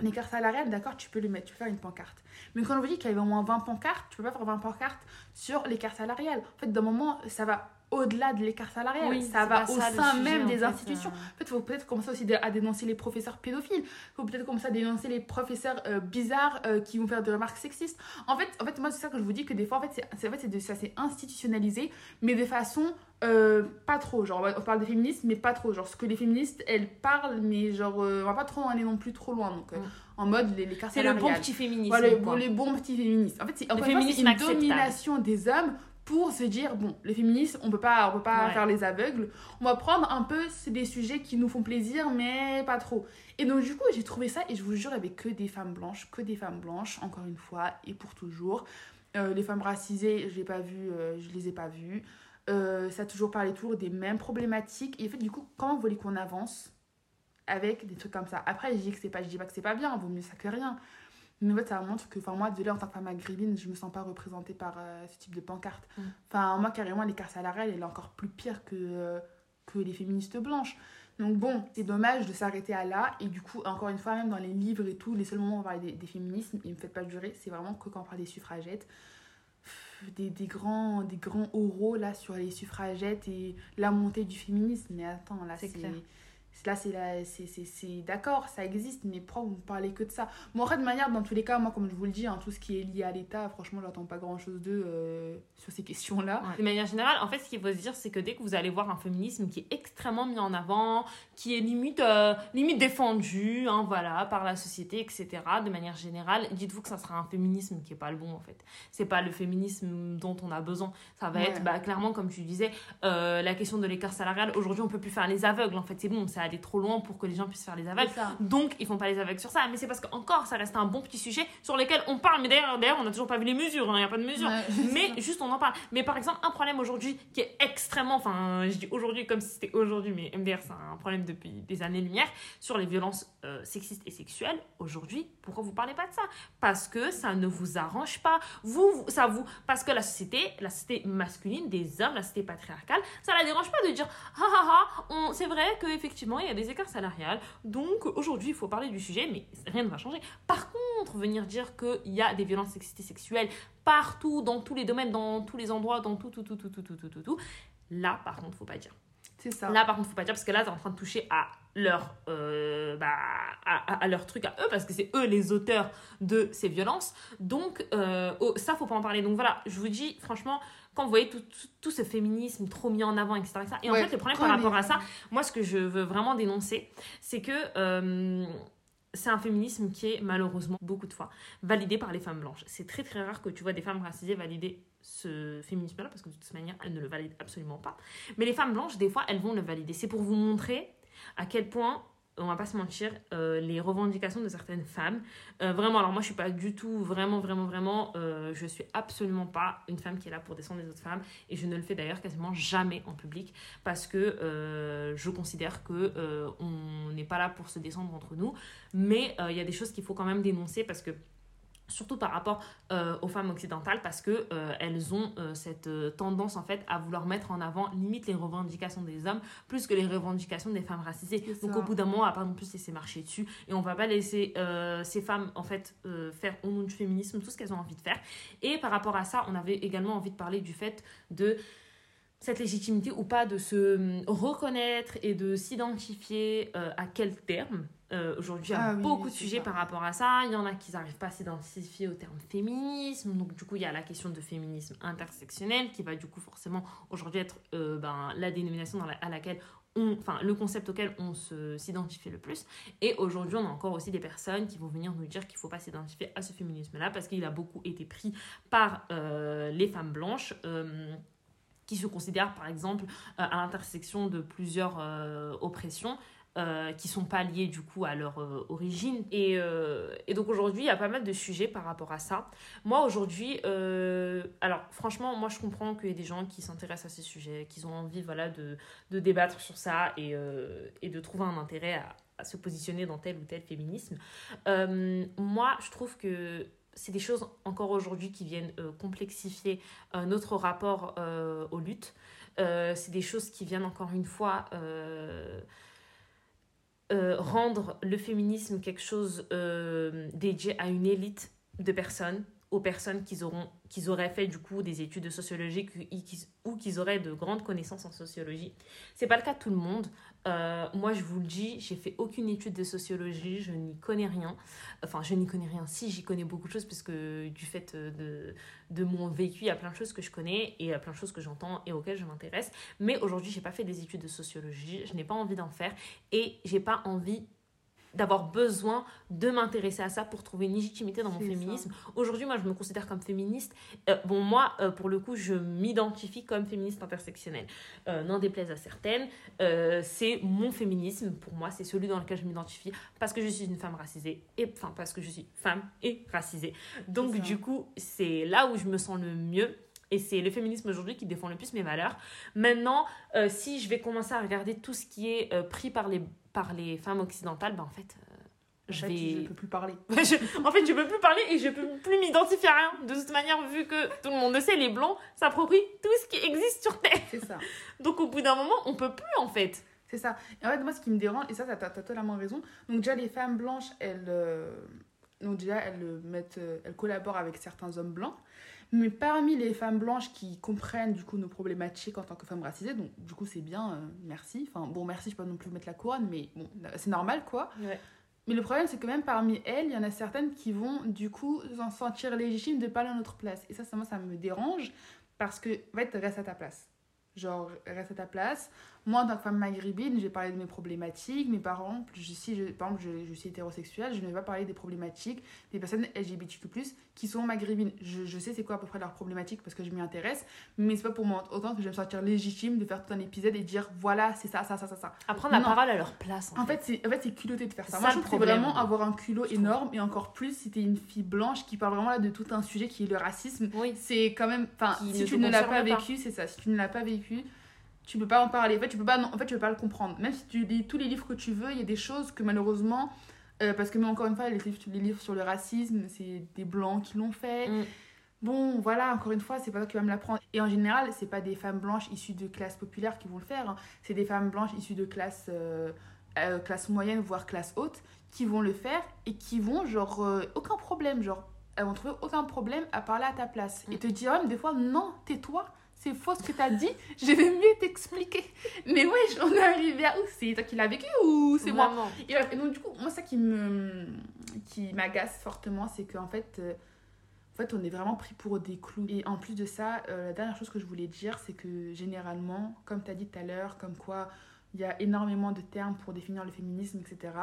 L'écart salarial, d'accord, tu peux le mettre, tu peux faire une pancarte. Mais quand on vous dit qu'il y avait au moins 20 pancartes, tu peux pas faire 20 pancartes sur l'écart salarial. En fait, d'un moment, ça va au-delà de l'écart salarial. Oui, ça va au ça, le sein même en des fait, institutions. euh. En fait, il faut peut-être commencer aussi à dénoncer les professeurs pédophiles. Il faut peut-être commencer à dénoncer les professeurs euh, bizarres euh, qui vont faire des remarques sexistes. En fait, en fait moi, c'est ça que je vous dis que des fois, en fait, c'est, en fait, de, ça s'est institutionnalisé, mais de façon euh, pas trop. Genre, on parle des féministes, mais pas trop. Genre, ce que les féministes, elles parlent, mais genre, on va pas trop aller non plus trop loin. Donc, Mm. en mode les, l'écart C'est le bon salarial. petit féminisme. Voilà, les bons petits féministes. En fait, c'est, une fois, c'est une domination des hommes pour se dire bon, les féministes, on peut pas, on peut pas Ouais. faire les aveugles. On va prendre un peu c'est des sujets qui nous font plaisir, mais pas trop. Et donc du coup, j'ai trouvé ça et je vous jure, il y avait que des femmes blanches, que des femmes blanches, encore une fois et pour toujours. Euh, les femmes racisées, je l'ai pas vu, euh, je les ai pas vues. Euh, ça a toujours parlé toujours des mêmes problématiques. Et en fait, du coup, comment vous voulez qu'on avance avec des trucs comme ça Après, je dis que c'est pas, je dis pas que c'est pas bien, vaut mieux ça que rien. Mais en fait, ça montre que, enfin, moi, désolé, en tant que femme maghrébine, je me sens pas représentée par euh, ce type de pancarte. Mm. Enfin, moi, carrément, l'écart salarial, elle est encore plus pire que, euh, que les féministes blanches. Donc bon, c'est dommage de s'arrêter à là. Et du coup, encore une fois, même dans les livres et tout, les seuls moments où on parle des, des féminismes, et me faites pas jurer, c'est vraiment que quand on parle des suffragettes. Des, des grands, des grands oraux là sur les suffragettes et la montée du féminisme. Mais attends, là, C'est. Là, c'est d'accord, ça existe, mais pourquoi vous ne parlez que de ça? Bon, en fait, de manière, dans tous les cas, moi, comme je vous le dis, hein, tout ce qui est lié à l'État, franchement, j'attends pas grand-chose d'eux euh, sur ces questions-là. De manière générale, en fait, ce qu'il faut se dire, c'est que dès que vous allez voir un féminisme qui est extrêmement mis en avant, qui est limite, euh, limite défendu, hein, voilà, par la société, etc., de manière générale, dites-vous que ça sera un féminisme qui est pas le bon, en fait. C'est pas le féminisme dont on a besoin. Ça va Ouais. être, bah, clairement, comme tu disais, euh, la question de l'écart salarial. Aujourd'hui, on peut plus faire les aveugles, en fait. C'est bon, c'est aller trop loin pour que les gens puissent faire les aveugles. Ça. Donc, ils font pas les aveugles sur ça. Mais c'est parce que, encore, ça reste un bon petit sujet sur lequel on parle. Mais d'ailleurs, d'ailleurs on n'a toujours pas vu les mesures. hein, Il n'y a pas de mesures. Ouais, Mais juste, on en parle. Mais par exemple, un problème aujourd'hui qui est extrêmement. Enfin, je dis aujourd'hui comme si c'était aujourd'hui, mais MDR, c'est un problème depuis des années-lumière sur les violences euh, sexistes et sexuelles. Aujourd'hui, pourquoi vous parlez pas de ça? Parce que ça ne vous arrange pas. Vous, vous- ça vous. Parce que la société, la société masculine, des hommes, la société patriarcale, ça la dérange pas de dire ah ah ah, c'est vrai qu'effectivement, il y a des écarts salariales. Donc aujourd'hui, il faut parler du sujet, mais rien ne va changer. Par contre, venir dire qu'il y a des violences sexistes et sexuelles partout, dans tous les domaines, dans tous les endroits, dans tout, tout, tout, tout, tout, tout, tout, tout, tout, là, par contre, faut pas dire. C'est ça. Là, par contre, faut pas dire parce que là, t'es en train de toucher à leur, euh, bah, à, à- à leur truc à eux parce que c'est eux les auteurs de ces violences. Donc, euh, oh, ça, faut pas en parler. Donc voilà, je vous dis, franchement, quand vous voyez tout, tout, tout ce féminisme trop mis en avant, etc. etc. et en Ouais, fait, le problème par rapport à ça, moi, ce que je veux vraiment dénoncer, c'est que euh, c'est un féminisme qui est malheureusement beaucoup de fois validé par les femmes blanches. C'est très très rare que tu vois des femmes racisées valider ce féminisme-là parce que de toute manière, elles ne le valident absolument pas. Mais les femmes blanches, des fois, elles vont le valider. C'est pour vous montrer à quel point, on va pas se mentir, euh, les revendications de certaines femmes, euh, vraiment, alors moi je suis pas du tout, vraiment, vraiment, vraiment, euh, je suis absolument pas une femme qui est là pour descendre les autres femmes et je ne le fais d'ailleurs quasiment jamais en public parce que je considère que on n'est pas là pour se descendre entre nous, mais il y a des choses qu'il faut quand même dénoncer parce que surtout par rapport euh, aux femmes occidentales parce que euh, elles ont euh, cette tendance en fait à vouloir mettre en avant limite les revendications des hommes plus que les revendications des femmes racisées. Donc au bout d'un moment on va pas non plus se laisser marcher dessus et on va pas laisser ces femmes en fait faire au nom du féminisme tout ce qu'elles ont envie de faire. Et par rapport à ça on avait également envie de parler du fait de cette légitimité ou pas de se hum, reconnaître et de s'identifier euh, à quel terme. Euh, Aujourd'hui, il y a Ah oui, beaucoup de sujets ça. par rapport à ça. Il y en a qui n'arrivent pas à s'identifier au terme féminisme. Donc, du coup, il y a la question de féminisme intersectionnel qui va, du coup, forcément, aujourd'hui être euh, ben, la dénomination dans la- à laquelle on, enfin, le concept auquel on s'identifie le plus. Et aujourd'hui, on a encore aussi des personnes qui vont venir nous dire qu'il ne faut pas s'identifier à ce féminisme-là parce qu'il a beaucoup été pris par euh, les femmes blanches. Qui se considèrent par exemple euh, à l'intersection de plusieurs euh, oppressions euh, qui sont pas liées du coup à leur euh, origine. Et, et donc aujourd'hui il y a pas mal de sujets par rapport à ça. Moi aujourd'hui alors franchement moi je comprends qu'il y ait des gens qui s'intéressent à ces sujets qui ont envie voilà de, de débattre sur ça et, et de trouver un intérêt à, se positionner dans tel ou tel féminisme. Moi je trouve que c'est des choses encore aujourd'hui qui viennent euh, complexifier euh, notre rapport euh, aux luttes. C'est des choses qui viennent encore une fois rendre le féminisme quelque chose dédié à une élite de personnes, aux personnes qui, auront, qui auraient fait du coup des études de sociologie ou qui auraient de grandes connaissances en sociologie. C'est pas le cas de tout le monde. Euh, moi, je vous le dis, j'ai fait aucune étude de sociologie, je n'y connais rien. Enfin, je n'y connais rien. Si, j'y connais beaucoup de choses parce que du fait euh, de, de mon vécu, il y a plein de choses que je connais et il y a plein de choses que j'entends et auxquelles je m'intéresse. Mais aujourd'hui, j'ai pas fait des études de sociologie, je n'ai pas envie d'en faire et j'ai pas envie d'avoir besoin de m'intéresser à ça pour trouver une légitimité dans mon féminisme. Aujourd'hui, moi, je me considère comme féministe. Euh, bon, moi, euh, pour le coup, je m'identifie comme féministe intersectionnelle. Euh, N'en déplaise à certaines, euh, c'est mon féminisme. Pour moi, c'est celui dans lequel je m'identifie parce que je suis une femme racisée et enfin parce que je suis femme et racisée. Donc, du coup, c'est là où je me sens le mieux. Et c'est le féminisme aujourd'hui qui défend le plus mes valeurs. Maintenant, euh, si je vais commencer à regarder tout ce qui est euh, pris par les, par les femmes occidentales, ben en fait, euh, En je fait, vais. Je peux plus parler. Je- en fait, je peux plus parler et je peux plus m'identifier à rien. De toute manière, vu que tout le monde le sait, les blancs s'approprient tout ce qui existe sur Terre. C'est ça. Donc, au bout d'un moment, on peut plus en fait. C'est ça. Et en fait, moi, ce qui me dérange, et ça, t'as totalement raison. Donc, déjà, les femmes blanches, elles. euh, Donc, déjà, elles, euh, mettent, elles collaborent avec certains hommes blancs. Mais parmi les femmes blanches qui comprennent, du coup, nos problématiques en tant que femmes racisées, donc, du coup, c'est bien, euh, merci. Enfin, bon, merci, je peux pas non plus vous mettre la couronne, mais bon, c'est normal, quoi. Mais le problème, c'est que même parmi elles, il y en a certaines qui vont, du coup, s'en sentir légitimes de parler à notre place. Et ça, ça, moi, ça me dérange parce que, en fait, reste à ta place. Genre, reste à ta place. Moi, en tant que femme maghrébine, j'ai parlé de mes problématiques. Mes parents, si je, par exemple, je, je, suis hétérosexuelle, je ne vais pas parler des problématiques des personnes LGBTQ, qui sont maghrébines. Je, je sais c'est quoi à peu près leurs problématiques parce que je m'y intéresse, mais c'est pas pour moi autant que je vais me sentir légitime de faire tout un épisode et dire voilà, c'est ça, ça, ça, ça, ça. Apprendre la parole à leur place. En, fait, c'est en fait, culotté de faire ça. Moi, je trouve vraiment avoir un culot énorme et encore plus si t'es une fille blanche qui parle vraiment là de tout un sujet qui est le racisme. Oui. C'est quand même. Enfin, si tu ne l'as pas vécu, c'est ça. Si tu ne l'as pas vécu tu peux pas en parler. En fait, tu peux pas, non, en fait, tu peux pas le comprendre. Même si tu lis tous les livres que tu veux, il y a des choses que malheureusement, euh, parce que mais encore une fois, les, les livres sur le racisme, c'est des blancs qui l'ont fait. Mm. Bon, voilà, encore une fois, c'est pas toi qui vas me l'apprendre. Et en général, c'est pas des femmes blanches issues de classes populaires qui vont le faire. Hein. C'est des femmes blanches issues de classes, euh, euh, classe moyenne, voire classe haute, qui vont le faire et qui vont, genre, aucun problème, genre, elles vont trouver aucun problème à parler à ta place. Et mm. te dire même des fois, non, tais-toi c'est faux ce que tu as dit, je vais mieux t'expliquer. Mais ouais, on est arrivé à où? C'est toi qui l'as vécu ou c'est moi? Et, donc, du coup, moi, ça qui me qui m'agace fortement, c'est qu'en fait, euh, en fait, on est vraiment pris pour des clous. Et en plus de ça, euh, la dernière chose que je voulais dire, c'est que généralement, comme tu as dit tout à l'heure, comme quoi il y a énormément de termes pour définir le féminisme, etc.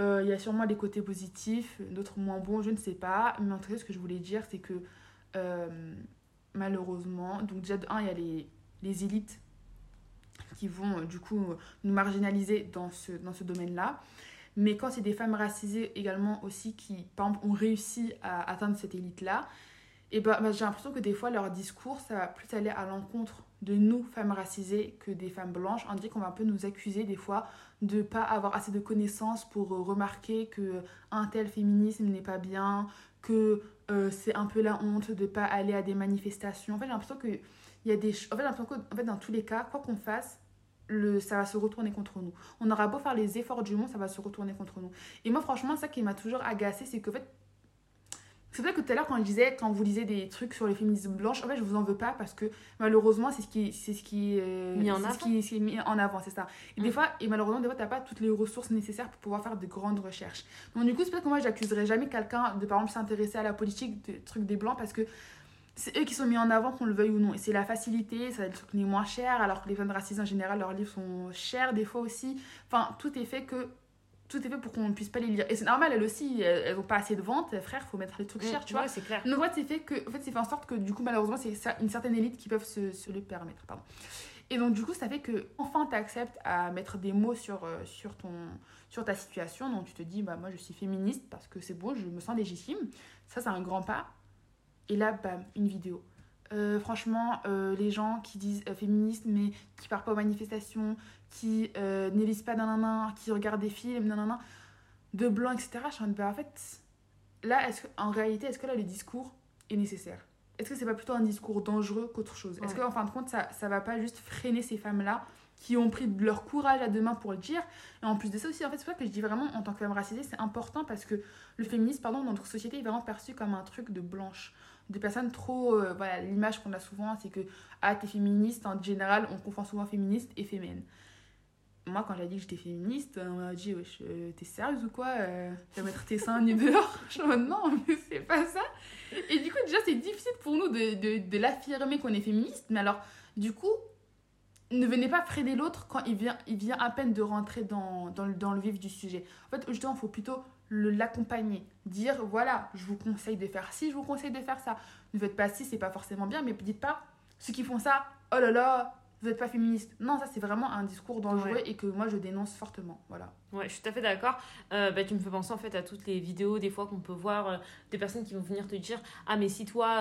Euh, il y a sûrement des côtés positifs, d'autres moins bons, je ne sais pas. Mais en tout cas, ce que je voulais dire, c'est que malheureusement. Donc déjà, de un, il y a les, les élites qui vont euh, du coup nous marginaliser dans ce, dans ce domaine-là. Mais quand c'est des femmes racisées également aussi qui, par exemple, ont réussi à atteindre cette élite-là, et ben, bah, j'ai l'impression que des fois leur discours, ça va plus aller à l'encontre de nous, femmes racisées, que des femmes blanches. On dit qu'on va un peu nous accuser des fois de pas avoir assez de connaissances pour euh, remarquer que un tel féminisme n'est pas bien, que euh, c'est un peu la honte de pas aller à des manifestations. En fait, j'ai l'impression que il y a des en fait, en fait dans tous les cas, quoi qu'on fasse, le, ça va se retourner contre nous. On aura beau faire les efforts du monde, ça va se retourner contre nous. Et moi, franchement, ça qui m'a toujours agacé, c'est qu'en fait, c'est vrai que tout à l'heure, quand je disais, quand vous lisez des trucs sur les féminismes blanches, en fait, je vous en veux pas parce que malheureusement, c'est ce qui, c'est ce qui, euh, mis en avant. Ce qui, est mis en avant, c'est ça. Et des mm. fois, et malheureusement, des fois, t'as pas toutes les ressources nécessaires pour pouvoir faire de grandes recherches. Donc, du coup, c'est peut-être que moi, j'accuserai jamais quelqu'un de, par exemple, s'intéresser à la politique, des trucs des blancs parce que c'est eux qui sont mis en avant, qu'on le veuille ou non. Et c'est la facilité, ça va être le truc les moins cher, alors que les femmes racistes en général, leurs livres sont chers des fois aussi. Enfin, tout est fait que tout est fait pour qu'on ne puisse pas les lire. Et c'est normal, elles aussi, elles n'ont pas assez de ventes, frère, faut mettre les trucs mm, chers, tu vois. c'est clair. Donc, c'est fait que, en fait, c'est fait en sorte que, du coup, malheureusement, c'est une certaine élite qui peuvent se, se le permettre, pardon. Et donc, du coup, ça fait que, enfin, tu acceptes à mettre des mots sur, euh, sur, ton, sur ta situation. Donc, tu te dis, bah, moi, je suis féministe parce que c'est bon, je me sens légitime. Ça, c'est un grand pas. Et là, bam, une vidéo. Euh, franchement, euh, les gens qui disent féministes mais qui partent pas aux manifestations, qui euh, n'élisent pas nanana, qui regardent des films, nanana, de blanc, etc. Je suis en bah, en fait, là, est-ce que, en réalité, est-ce que là, le discours est nécessaire? Est-ce que c'est pas plutôt un discours dangereux qu'autre chose? Est-ce qu'en fin de compte, ça, ça va pas juste freiner ces femmes-là qui ont pris de leur courage à deux mains pour le dire? Et en plus de ça aussi, en fait, c'est pour ça que je dis vraiment, en tant que femme racisée, c'est important parce que le féminisme, pardon, dans notre société est vraiment perçu comme un truc de blanche. De personnes trop euh, voilà l'image qu'on a souvent c'est que ah t'es féministe en général on confond souvent féministe et féminine moi, quand j'ai dit que j'étais féministe, on m'a dit Wesh, euh, t'es sérieuse ou quoi euh, Tu vas mettre tes seins nus dehors? Je me dis Non, mais c'est pas ça. Et du coup, déjà, c'est difficile pour nous de, de, de l'affirmer qu'on est féministe. Mais alors, du coup, ne venez pas freiner l'autre quand il vient, il vient à peine de rentrer dans, dans, le, dans le vif du sujet. En fait, justement, il faut plutôt l'accompagner. Dire Voilà, je vous conseille de faire ci, je vous conseille de faire ça. Ne faites pas ci, c'est pas forcément bien, mais dites pas ceux qui font ça, oh là là, vous n'êtes pas féministe. Non, ça c'est vraiment un discours dangereux et que moi je dénonce fortement. Voilà. Ouais, je suis tout à fait d'accord. Euh, bah, tu me fais penser en fait à toutes les vidéos des fois qu'on peut voir euh, des personnes qui vont venir te dire ah mais si toi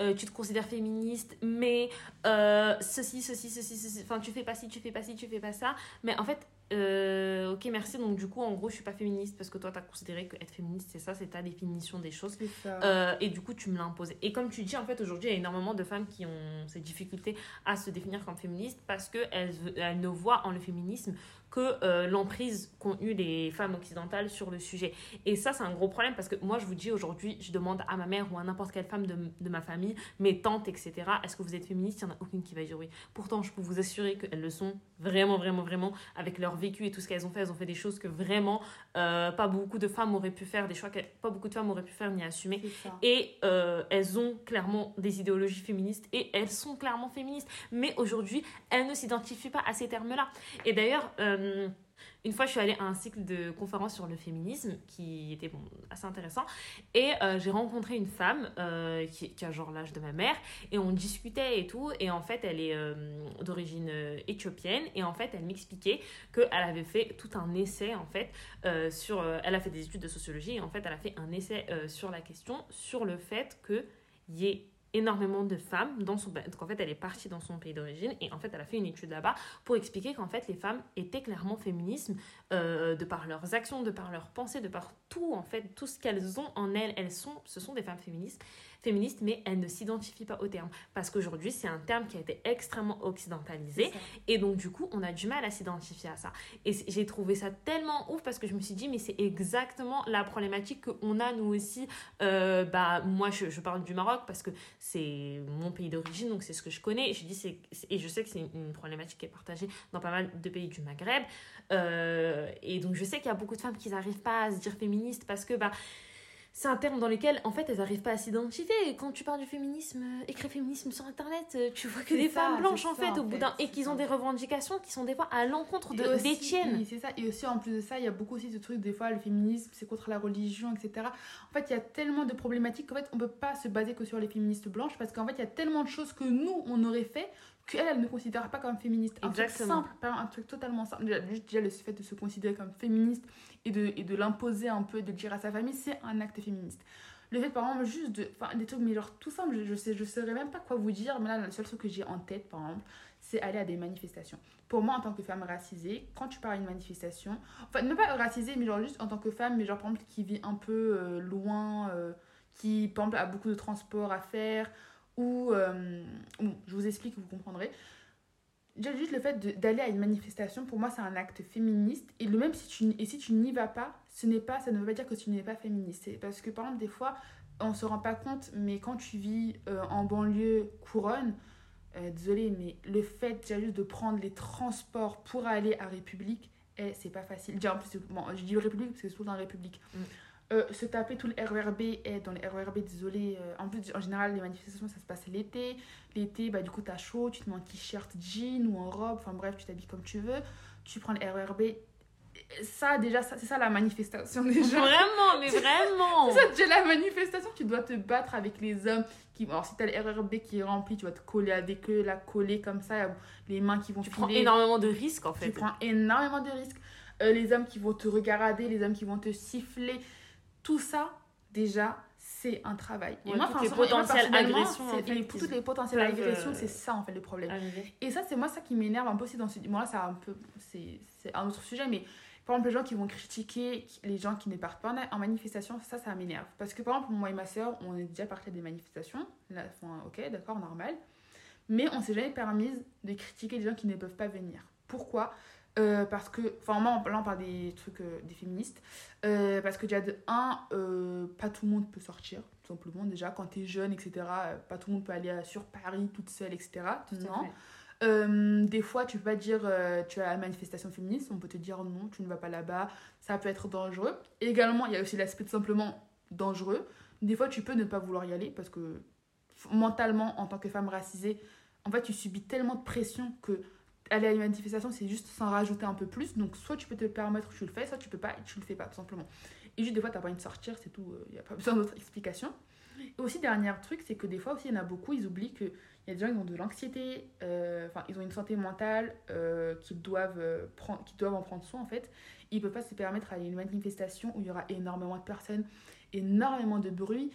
euh, tu te considères féministe mais ceci ceci ceci ceci enfin tu fais pas ci tu fais pas ci tu fais pas ça mais en fait euh, ok, merci. Donc, du coup, en gros, je suis pas féministe parce que toi, tu as considéré que être féministe, c'est ça, c'est ta définition des choses. Euh, et du coup, tu me l'as imposé. Et comme tu dis, en fait, aujourd'hui, il y a énormément de femmes qui ont ces difficultés à se définir comme féministes parce qu'elles elles ne voient en le féminisme que euh, l'emprise qu'ont eu les femmes occidentales sur le sujet. Et ça, c'est un gros problème parce que moi, je vous dis aujourd'hui, je demande à ma mère ou à n'importe quelle femme de, de, ma famille, mes tantes, etc., est-ce que vous êtes féministe? Il n'y en a aucune qui va dire oui. Pourtant, je peux vous assurer qu'elles le sont vraiment, vraiment, vraiment, avec leur vécu et tout ce qu'elles ont fait, elles ont fait des choses que vraiment euh, pas beaucoup de femmes auraient pu faire, des choix que pas beaucoup de femmes auraient pu faire ni assumer. Et euh, elles ont clairement des idéologies féministes et elles sont clairement féministes. Mais aujourd'hui, elles ne s'identifient pas à ces termes-là. Et d'ailleurs, euh, une fois, je suis allée à un cycle de conférences sur le féminisme qui était assez intéressant. Et euh, j'ai rencontré une femme euh, qui, a genre l'âge de ma mère. Et on discutait et tout. Et en fait, elle est d'origine éthiopienne. Et en fait, elle m'expliquait qu'elle avait fait tout un essai, en fait, sur... elle a fait des études de sociologie. Et en fait, elle a fait un essai sur la question, sur le fait qu'il y ait énormément de femmes dans son donc en fait elle est partie dans son pays d'origine et en fait elle a fait une étude là-bas pour expliquer qu'en fait les femmes étaient clairement féminisme euh, de par leurs actions de par leurs pensées de par tout en fait tout ce qu'elles ont en elles. Elles sont ce sont des femmes féministes féministe, mais elle ne s'identifie pas au terme. Parce qu'aujourd'hui, c'est un terme qui a été extrêmement occidentalisé. Et donc, du coup, on a du mal à s'identifier à ça. Et j'ai trouvé ça tellement ouf parce que je me suis dit, mais c'est exactement la problématique qu'on a nous aussi. Euh, bah, moi, je, je, parle du Maroc parce que c'est mon pays d'origine, donc c'est ce que je connais. Et je, dis, et je sais que c'est une problématique qui est partagée dans pas mal de pays du Maghreb. Euh, et donc, je sais qu'il y a beaucoup de femmes qui n'arrivent pas à se dire féministes parce que, bah, c'est un terme dans lequel, en fait, elles n'arrivent pas à s'identifier. Quand tu parles du féminisme, euh, écrit féminisme sur Internet, euh, tu vois que des femmes blanches, en fait, au bout d'un... Et qu'ils ont des revendications qui sont des fois à l'encontre de, des tiennes. Oui, c'est ça. Et aussi, en plus de ça, il y a beaucoup aussi de trucs, des fois, le féminisme, c'est contre la religion, etc. En fait, il y a tellement de problématiques qu'en fait, on ne peut pas se baser que sur les féministes blanches parce qu'en fait, il y a tellement de choses que nous, on aurait fait qu'elle, elle ne considère pas comme féministe. Un truc simple, un truc totalement simple. Déjà, déjà, le fait de se considérer comme féministe et de, et de l'imposer un peu, de le dire à sa famille, c'est un acte féministe. Le fait, par exemple, juste de. Enfin, des trucs, mais genre tout simple, je sais, je saurais même pas quoi vous dire, mais là, le seul truc que j'ai en tête, par exemple, c'est aller à des manifestations. Pour moi, en tant que femme racisée, quand tu pars à une manifestation, enfin, ne pas racisée, mais genre juste en tant que femme, mais genre par exemple, qui vit un peu euh, loin, euh, qui, par exemple, a beaucoup de transport à faire, ou, euh, je vous explique, vous comprendrez. Déjà, juste le fait d'aller à une manifestation, pour moi, c'est un acte féministe. Et le même si tu, si tu n'y vas pas, ce n'est pas, ça ne veut pas dire que tu n'es pas féministe. Parce que, par exemple, des fois, on ne se rend pas compte, mais quand tu vis euh, en banlieue couronne, euh, désolé, mais le fait déjà juste de prendre les transports pour aller à République, eh, c'est pas facile. Déjà, en plus, bon, je dis République parce que c'est tout dans République. Mm. Euh, se taper tout le RERB et dans le RERB désolé euh, en plus en général les manifestations ça se passe l'été. L'été bah du coup t'as chaud tu te mets en t-shirt jean ou en robe enfin bref tu t'habilles comme tu veux. Tu prends le RERB ça déjà c'est ça la manifestation déjà. Vraiment mais vraiment. c'est ça déjà la manifestation tu dois te battre avec les hommes qui alors si t'as le RERB qui est rempli tu vas te coller avec eux la coller comme ça les mains qui vont tu prends énormément de risques en fait. tu prends énormément de risques. Euh, les hommes qui vont te regarder les hommes qui vont te siffler tout ça, déjà, c'est un travail. et moi, toutes les potentielles agressions, fait, toutes les potentielles agressions, c'est ça en fait le problème. Et ça, c'est moi ça qui m'énerve un peu aussi dans ce. Bon, là, c'est un peu. C'est un autre sujet, mais par exemple, les gens qui vont critiquer les gens qui ne partent pas en manifestation, ça, ça m'énerve. Parce que par exemple, moi et ma soeur, on est déjà parti à des manifestations. Là, ok, d'accord, normal. Mais on s'est jamais permise de critiquer les gens qui ne peuvent pas venir. Pourquoi? Euh, parce que, enfin, là on parle des trucs euh, des féministes, euh, parce que déjà de un, pas tout le monde peut sortir, tout simplement. Déjà, quand t'es jeune, etc., pas tout le monde peut aller sur Paris toute seule, etc. non. des fois, tu peux pas dire tu as la manifestation féministe, on peut te dire non, tu ne vas pas là-bas, ça peut être dangereux. également, il y a aussi l'aspect tout simplement dangereux. Des fois, tu peux ne pas vouloir y aller parce que mentalement, en tant que femme racisée, en fait, tu subis tellement de pression que aller à une manifestation, c'est juste s'en rajouter un peu plus. Donc, soit tu peux te permettre, tu le fais, soit tu peux pas tu le fais pas, tout simplement. Et juste des fois, tu n'as pas envie de sortir, c'est tout, il euh, n'y a pas besoin d'autre explication. Et aussi, dernier truc, c'est que des fois aussi, il y en a beaucoup, ils oublient qu'il y a des gens qui ont de l'anxiété, euh, enfin, ils ont une santé mentale, euh, qu'ils doivent, prendre, qu'ils doivent en prendre soin, en fait. Ils ne peuvent pas se permettre d'aller à une manifestation où il y aura énormément de personnes, énormément de bruit,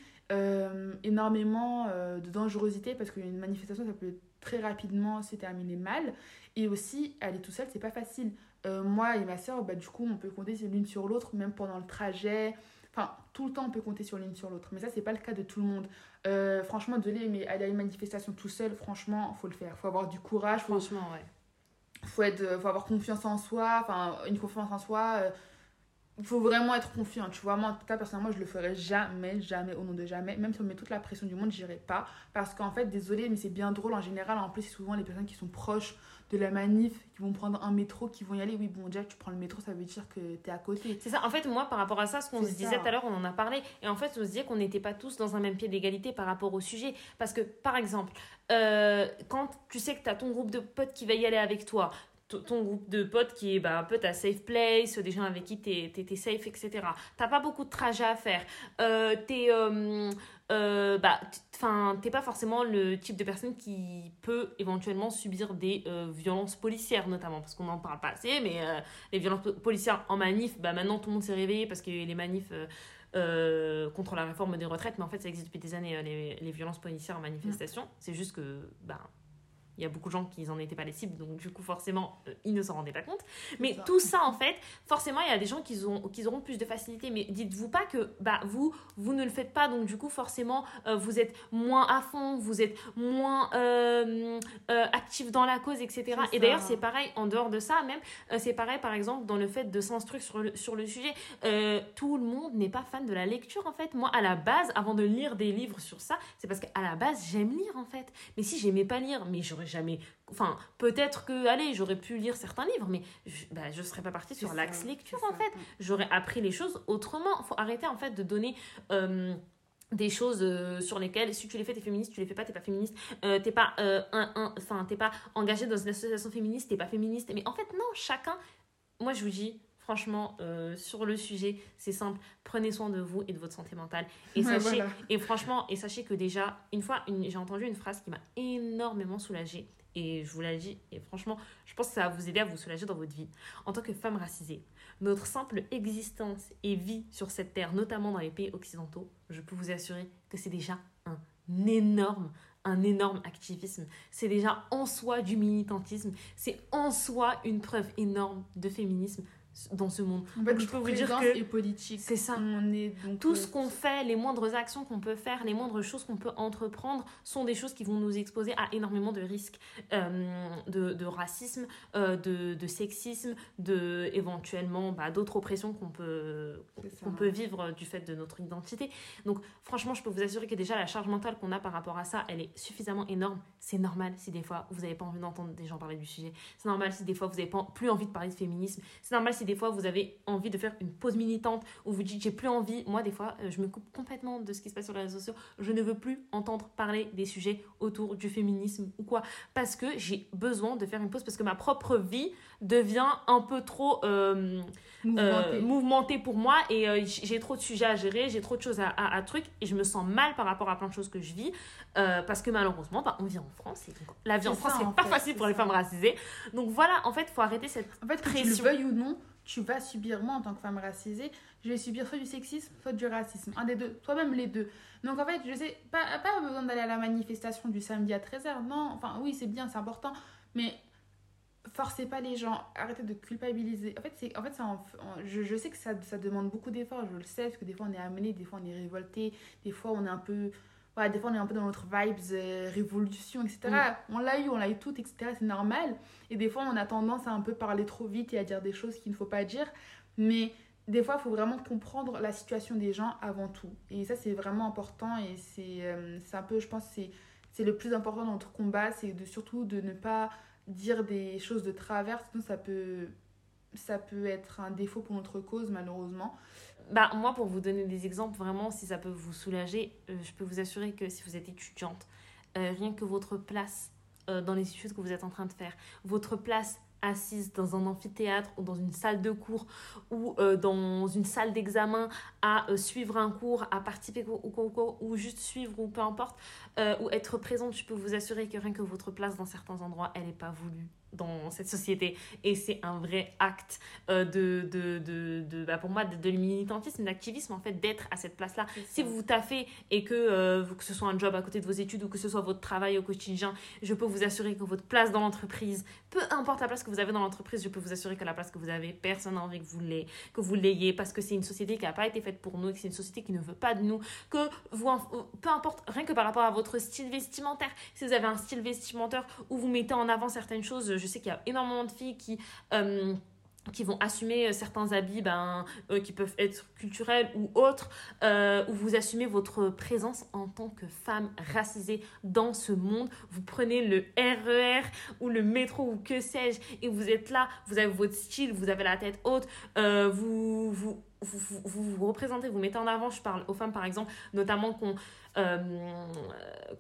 énormément de dangerosité, parce qu'une manifestation, ça peut très rapidement se terminer mal. Et aussi, aller tout seul, c'est pas facile. Euh, moi et ma soeur, bah, du coup, on peut compter l'une sur l'autre, même pendant le trajet. Enfin, tout le temps, on peut compter sur l'une sur l'autre. Mais ça, c'est pas le cas de tout le monde. Euh, franchement, désolé, mais aller à une manifestation tout seul, franchement, faut le faire. Faut avoir du courage. Franchement, ouais. Faut, être, faut avoir confiance en soi. Enfin, une confiance en soi. Il faut vraiment être confiant, tu vois. Moi, en tout cas, personnellement, je le ferai jamais, jamais, au nom de jamais. Même si on met toute la pression du monde, j'irai pas. Parce qu'en fait, désolé, mais c'est bien drôle en général. En plus, c'est souvent les personnes qui sont proches de la manif, qui vont prendre un métro, qui vont y aller. Oui, bon, déjà, tu prends le métro, ça veut dire que tu es à côté. C'est ça. En fait, moi, par rapport à ça, ce qu'on se disait tout à l'heure, on en a parlé. Et en fait, on se disait qu'on n'était pas tous dans un même pied d'égalité par rapport au sujet. Parce que, par exemple, euh, quand tu sais que tu as ton groupe de potes qui va y aller avec toi, ton groupe de potes qui est bah, un peu ta safe place, des gens avec qui tu es, safe, etc. T'as pas beaucoup de trajets à faire. Euh, t'es euh, euh, bah, pas forcément le type de personne qui peut éventuellement subir des violences policières, notamment, parce qu'on n'en parle pas assez, mais les violences policières en manif, bah, maintenant tout le monde s'est réveillé parce que les manifs. contre la réforme des retraites, mais en fait ça existe depuis des années, les, les violences policières en manifestation. C'est juste que bah, il y a beaucoup de gens qui n'en étaient pas les cibles, donc du coup, forcément, euh, ils ne s'en rendaient pas compte. Mais tout ça, en fait, forcément, il y a des gens qui, ont, qui auront plus de facilité. Mais dites-vous pas que bah, vous, vous ne le faites pas, donc du coup, forcément, euh, vous êtes moins à fond, vous êtes moins euh, actif dans la cause, etc. Et d'ailleurs, c'est pareil, en dehors de ça, même, c'est pareil, par exemple, dans le fait de s'instruire sur le, sur le sujet. tout le monde n'est pas fan de la lecture, en fait. Moi, à la base, avant de lire des livres sur ça, c'est parce qu'à la base, j'aime lire, en fait. Mais si j'aimais pas lire, mais j'aurais jamais. Enfin, peut-être que, allez, j'aurais pu lire certains livres, mais je, bah, je serais pas partie sur l'axe lecture, en fait. J'aurais appris les choses autrement. Il faut arrêter, en fait, de donner. Euh, des choses euh, sur lesquelles si tu les fais t'es féministe tu les fais pas t'es pas féministe euh, t'es pas un, enfin t'es pas engagé dans une association féministe t'es pas féministe mais en fait non chacun moi je vous dis franchement, sur le sujet, c'est simple. Prenez soin de vous et de votre santé mentale. Et sachez, et franchement, et sachez que déjà, une fois, j'ai entendu une phrase qui m'a énormément soulagée. Et je vous l'ai dit, et franchement, je pense que ça va vous aider à vous soulager dans votre vie. En tant que femme racisée, notre simple existence et vie sur cette terre, notamment dans les pays occidentaux, je peux vous assurer que c'est déjà un énorme, un énorme activisme. C'est déjà en soi du militantisme. C'est en soi une preuve énorme de féminisme dans ce monde. je peux vous dire que politique. C'est ça. On est donc Tout ce euh, qu'on fait, les moindres actions qu'on peut faire, les moindres choses qu'on peut entreprendre sont des choses qui vont nous exposer à énormément de risques euh, de, de, racisme, euh, de, de, sexisme, de éventuellement bah, d'autres oppressions qu'on peut, qu'on peut vivre du fait de notre identité. Donc franchement, je peux vous assurer que déjà la charge mentale qu'on a par rapport à ça, elle est suffisamment énorme. C'est normal si des fois vous n'avez pas envie d'entendre des gens parler du sujet. C'est normal si des fois vous n'avez plus envie de parler de féminisme. C'est normal si des fois vous avez envie de faire une pause militante ou vous dites j'ai plus envie, moi des fois euh, je me coupe complètement de ce qui se passe sur les réseaux sociaux, je ne veux plus entendre parler des sujets autour du féminisme ou quoi, parce que j'ai besoin de faire une pause, parce que ma propre vie devient un peu trop euh, euh, mouvementée. pour moi et j'ai trop de sujets à gérer, j'ai trop de choses à, à, truc et je me sens mal par rapport à plein de choses que je vis parce que malheureusement bah, on vit en France et la vie en France c'est pas facile pour les femmes racisées. Donc voilà en fait il faut arrêter cette en fait, pression. Que tu le veuilles ou non tu vas subir, moi en tant que femme racisée, je vais subir soit du sexisme, soit du racisme. Un des deux, toi-même les deux. Donc en fait, je sais, pas, pas besoin d'aller à la manifestation du samedi à 13h, non, enfin oui, c'est bien, c'est important, mais forcez pas les gens, arrêtez de culpabiliser. En fait, c'est, en fait je, je, sais que ça, ça demande beaucoup d'efforts, je le sais, parce que des fois on est amené, des fois on est révolté, des fois on est un peu voilà, des fois on est un peu dans notre vibes euh, révolution, etc. Mm. On l'a eu, on l'a eu tout, etc. C'est normal. Et des fois on a tendance à un peu parler trop vite et à dire des choses qu'il ne faut pas dire. Mais des fois il faut vraiment comprendre la situation des gens avant tout. Et ça c'est vraiment important et c'est euh, un peu, je pense, c'est le plus important dans notre combat, c'est de, surtout de ne pas dire des choses de travers, sinon ça peut, ça peut être un défaut pour notre cause malheureusement. Bah, moi, pour vous donner des exemples, vraiment, si ça peut vous soulager, euh, je peux vous assurer que si vous êtes étudiante, euh, rien que votre place euh, dans les études que vous êtes en train de faire, votre place assise dans un amphithéâtre ou dans une salle de cours ou dans une salle d'examen à suivre un cours, à participer au concours ou juste suivre ou peu importe, ou être présente, je peux vous assurer que rien que votre place dans certains endroits, elle n'est pas voulue dans cette société. Et c'est un vrai acte euh, de, de, de, de bah pour moi de, de militantisme d'activisme en fait d'être à cette place là si vous vous taffez et que euh, que ce soit un job à côté de vos études ou que ce soit votre travail au quotidien je peux vous assurer que votre place dans l'entreprise peu importe la place que vous avez dans l'entreprise je peux vous assurer que la place que vous avez personne n'a envie que vous l'ayez que vous l'ayez parce que c'est une société qui n'a pas été faite pour nous que c'est une société qui ne veut pas de nous que vous peu importe rien que par rapport à votre style vestimentaire si vous avez un style vestimentaire où vous mettez en avant certaines choses je sais qu'il y a énormément de filles qui... Euh, vont assumer euh, certains habits ben, euh, qui peuvent être culturels ou autres, où vous assumez votre présence en tant que femme racisée dans ce monde. Vous prenez le RER ou le métro ou que sais-je, et vous êtes là, vous avez votre style, vous avez la tête haute, vous, vous, vous, vous, représentez, vous mettez en avant, je parle aux femmes par exemple, notamment qu'on euh,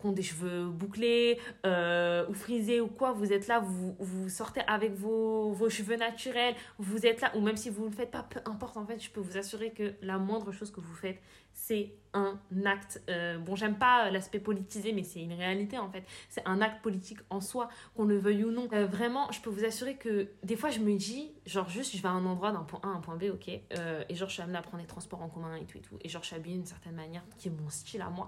des cheveux bouclés euh, ou frisés ou quoi, vous êtes là, vous, vous sortez avec vos, vos cheveux naturels, vous êtes là, ou même si vous ne le faites pas, peu importe, en fait, je peux vous assurer que la moindre chose que vous faites, c'est un acte. Euh, bon, j'aime pas l'aspect politisé, mais c'est une réalité en fait. C'est un acte politique en soi, qu'on le veuille ou non. Euh, vraiment, je peux vous assurer que des fois, je me dis, genre, juste, je vais à un endroit d'un point A à un point B, ok, euh, et genre, je suis amenée à prendre les transports en commun et tout et tout, et genre, je suis habillée d'une certaine manière, qui est mon style à moi.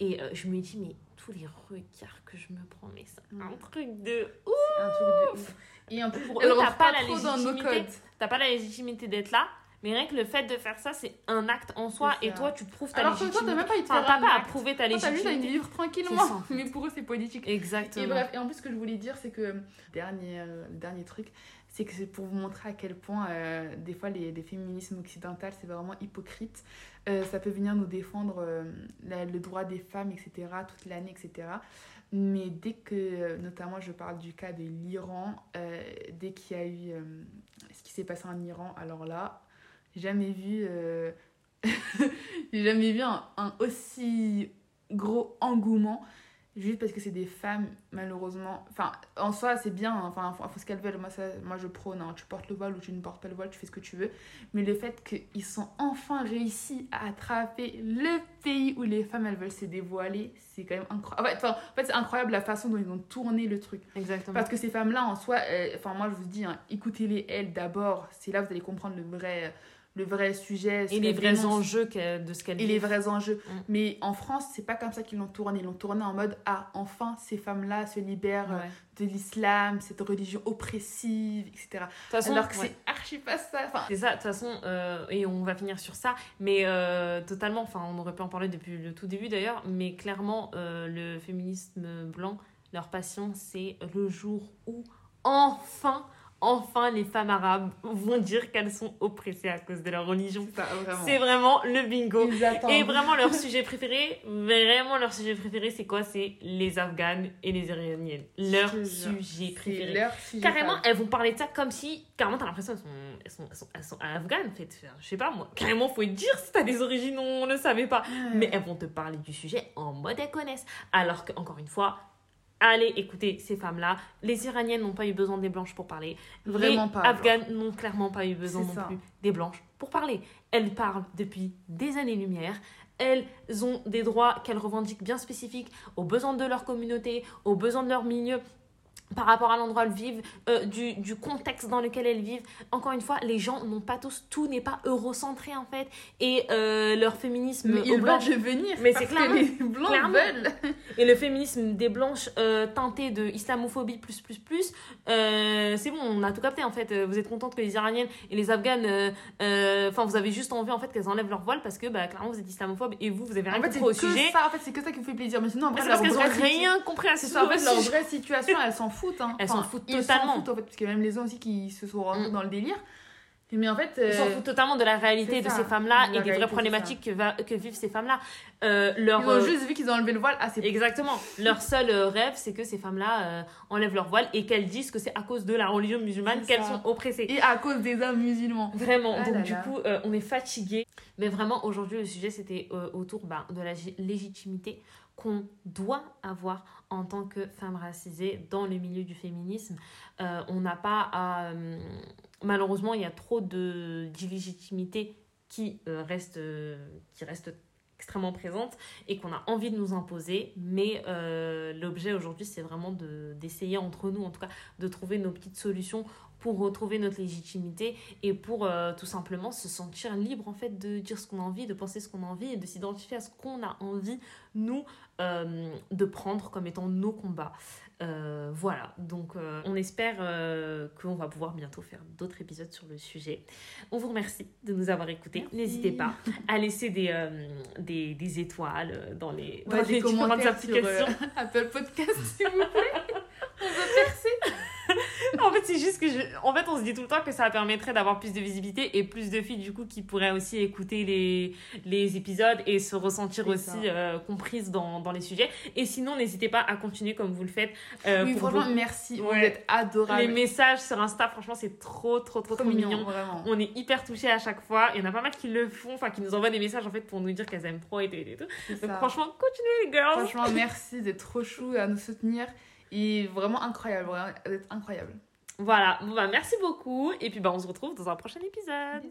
Et je me dis, mais tous les regards que je me prends, mais c'est un mm. truc de ouf! Un truc de ouf! Et en plus, pour eux, t'as pas, la légitimité, t'as pas la légitimité d'être là mais rien que le fait de faire ça, c'est un acte en soi. Et toi, tu prouves ta Alors légitimité. Alors toi, t'as même pas, enfin, pas à prouver ta légitimité. T'as juste à vivre tranquillement. Mais pour eux, c'est politique. Exactement. Et bref, et en plus, ce que je voulais dire, c'est que dernier, euh, dernier truc, c'est que c'est pour vous montrer à quel point, euh, des fois, les, les féminismes occidentales, c'est vraiment hypocrite. Euh, ça peut venir nous défendre le droit des femmes, etc., toute l'année, etc. Mais dès que, notamment, je parle du cas de l'Iran, dès qu'il y a eu ce qui s'est passé en Iran, alors là, jamais vu, euh... j'ai jamais vu un, un, aussi gros engouement juste parce que c'est des femmes malheureusement. Enfin en soi c'est bien hein. enfin faut, faut ce qu'elles veulent. Moi ça, moi je prône hein. tu portes le voile ou tu ne portes pas le voile tu fais ce que tu veux. Mais le fait qu'ils sont enfin réussi à attraper le pays où les femmes elles veulent se dévoiler c'est quand même incroyable enfin, en fait c'est incroyable la façon dont ils ont tourné le truc. Exactement. Parce que ces femmes là en soi enfin moi je vous dis hein, écoutez-les elles d'abord c'est là vous allez comprendre le vrai le vrai sujet. Et les vrais enjeux de ce qu'elle Et les vrais enjeux. Mm. Mais en France, c'est pas comme ça qu'ils l'ont tourné. Ils l'ont tourné en mode Ah, enfin, ces femmes-là se libèrent euh, de l'islam, cette religion oppressive, etc. Façon, Alors que c'est archi pas ça. Enfin... C'est ça, de toute façon, euh, et on va finir sur ça, mais euh, totalement, enfin, on aurait pu en parler depuis le tout début d'ailleurs, mais clairement, le féminisme blanc, leur passion, c'est le jour où enfin enfin les femmes arabes vont dire qu'elles sont oppressées à cause de leur religion. C'est vraiment le bingo. Et vraiment leur sujet préféré, vraiment leur sujet préféré, c'est quoi? C'est les Afghanes et les Iraniennes. Leur sujet préféré. Leur sujet carrément, elles vont parler de ça comme si, carrément, t'as l'impression qu'elles sont, elles sont, elles sont, afghanes, en fait. Je sais pas moi. Carrément, faut dire si t'as des origines, on ne savait pas. Mais elles vont te parler du sujet en mode elles connaissent. Alors que, encore une fois, allez écoutez ces femmes-là. Les Iraniennes n'ont pas eu besoin des blanches pour parler. Vraiment les pas. Afghanes n'ont clairement pas eu besoin non plus des blanches pour parler. Elles parlent depuis des années-lumière. Elles ont des droits qu'elles revendiquent bien spécifiques aux besoins de leur communauté, aux besoins de leur milieu par rapport à l'endroit où elles vivent, euh, du, du, contexte dans lequel elles vivent. Encore une fois, les gens n'ont pas tous, tout n'est pas eurocentré en fait. Et euh, leur féminisme. Mais ils veulent devenir. Mais c'est clair. les blancs veulent. Et le féminisme des blanches euh, teinté de islamophobie plus plus plus, c'est bon, on a tout capté en fait. Vous êtes contente que les Iraniennes et les Afghanes, enfin vous avez juste envie en fait qu'elles enlèvent leur voile parce que bah, clairement vous êtes islamophobe et vous vous avez rien en fait, compris au sujet. Ça, en fait c'est que ça qui vous fait plaisir. Mais sinon après, parce qu'elles ont rien compris à ce En fait leur vraie situation, elles s'en foutent. Hein. Elles s'en foutent totalement. Foutent, en fait, parce qu'il y a même les hommes aussi qui se sont rendus mm. dans le délire. Mais en fait, Ils s'en euh, foutent totalement de la réalité de ces femmes-là et des vraies problématiques que, va, que vivent ces femmes-là. Euh, leur, Ils ont euh, juste vu qu'ils ont enlevé le voile. Ah, Exactement. leur seul rêve, c'est que ces femmes-là enlèvent leur voile et qu'elles disent que c'est à cause de la religion musulmane qu'elles sont oppressées. Et à cause des hommes musulmans. Vraiment. Ah Donc, du coup, on est fatigué. Mais vraiment, aujourd'hui, le sujet, c'était autour bah, de la légitimité qu'on doit avoir en tant que femme racisée dans le milieu du féminisme. Euh, on n'a pas à... Euh, malheureusement, il y a trop d'illégitimité qui, euh, reste, qui reste extrêmement présente et qu'on a envie de nous imposer. Mais l'objet aujourd'hui, c'est vraiment d'essayer entre nous, en tout cas, de trouver nos petites solutions pour retrouver notre légitimité et pour tout simplement se sentir libre en fait de dire ce qu'on a envie, de penser ce qu'on a envie et de s'identifier à ce qu'on a envie, nous, euh, de prendre comme étant nos combats. Euh, voilà, donc euh, on espère qu'on va pouvoir bientôt faire d'autres épisodes sur le sujet. On vous remercie de nous avoir écoutés. N'hésitez pas à laisser des, des, des, étoiles dans les, dans les différentes applications. Apple Podcast, s'il vous plaît. on va percer. En fait, c'est juste que, je... en fait, on se dit tout le temps que ça permettrait d'avoir plus de visibilité et plus de filles, du coup, qui pourraient aussi écouter les, les épisodes et se ressentir aussi euh, comprises dans, dans les sujets. Et sinon, n'hésitez pas à continuer comme vous le faites. euh, oui, franchement, merci. Vous êtes adorables. Les messages sur Insta, franchement, c'est trop, trop, trop, trop, mignon. vraiment. On est hyper touchés à chaque fois. Il y en a pas mal qui le font, enfin, qui nous envoient des messages en fait pour nous dire qu'elles aiment trop et tout. Et tout. C'est Donc, ça. franchement, continuez les girls. Franchement, merci d'être trop chou à nous soutenir. Et vraiment incroyable, vraiment, vous êtes incroyable. Voilà, bon, bah, merci beaucoup. Et puis bah, on se retrouve dans un prochain épisode.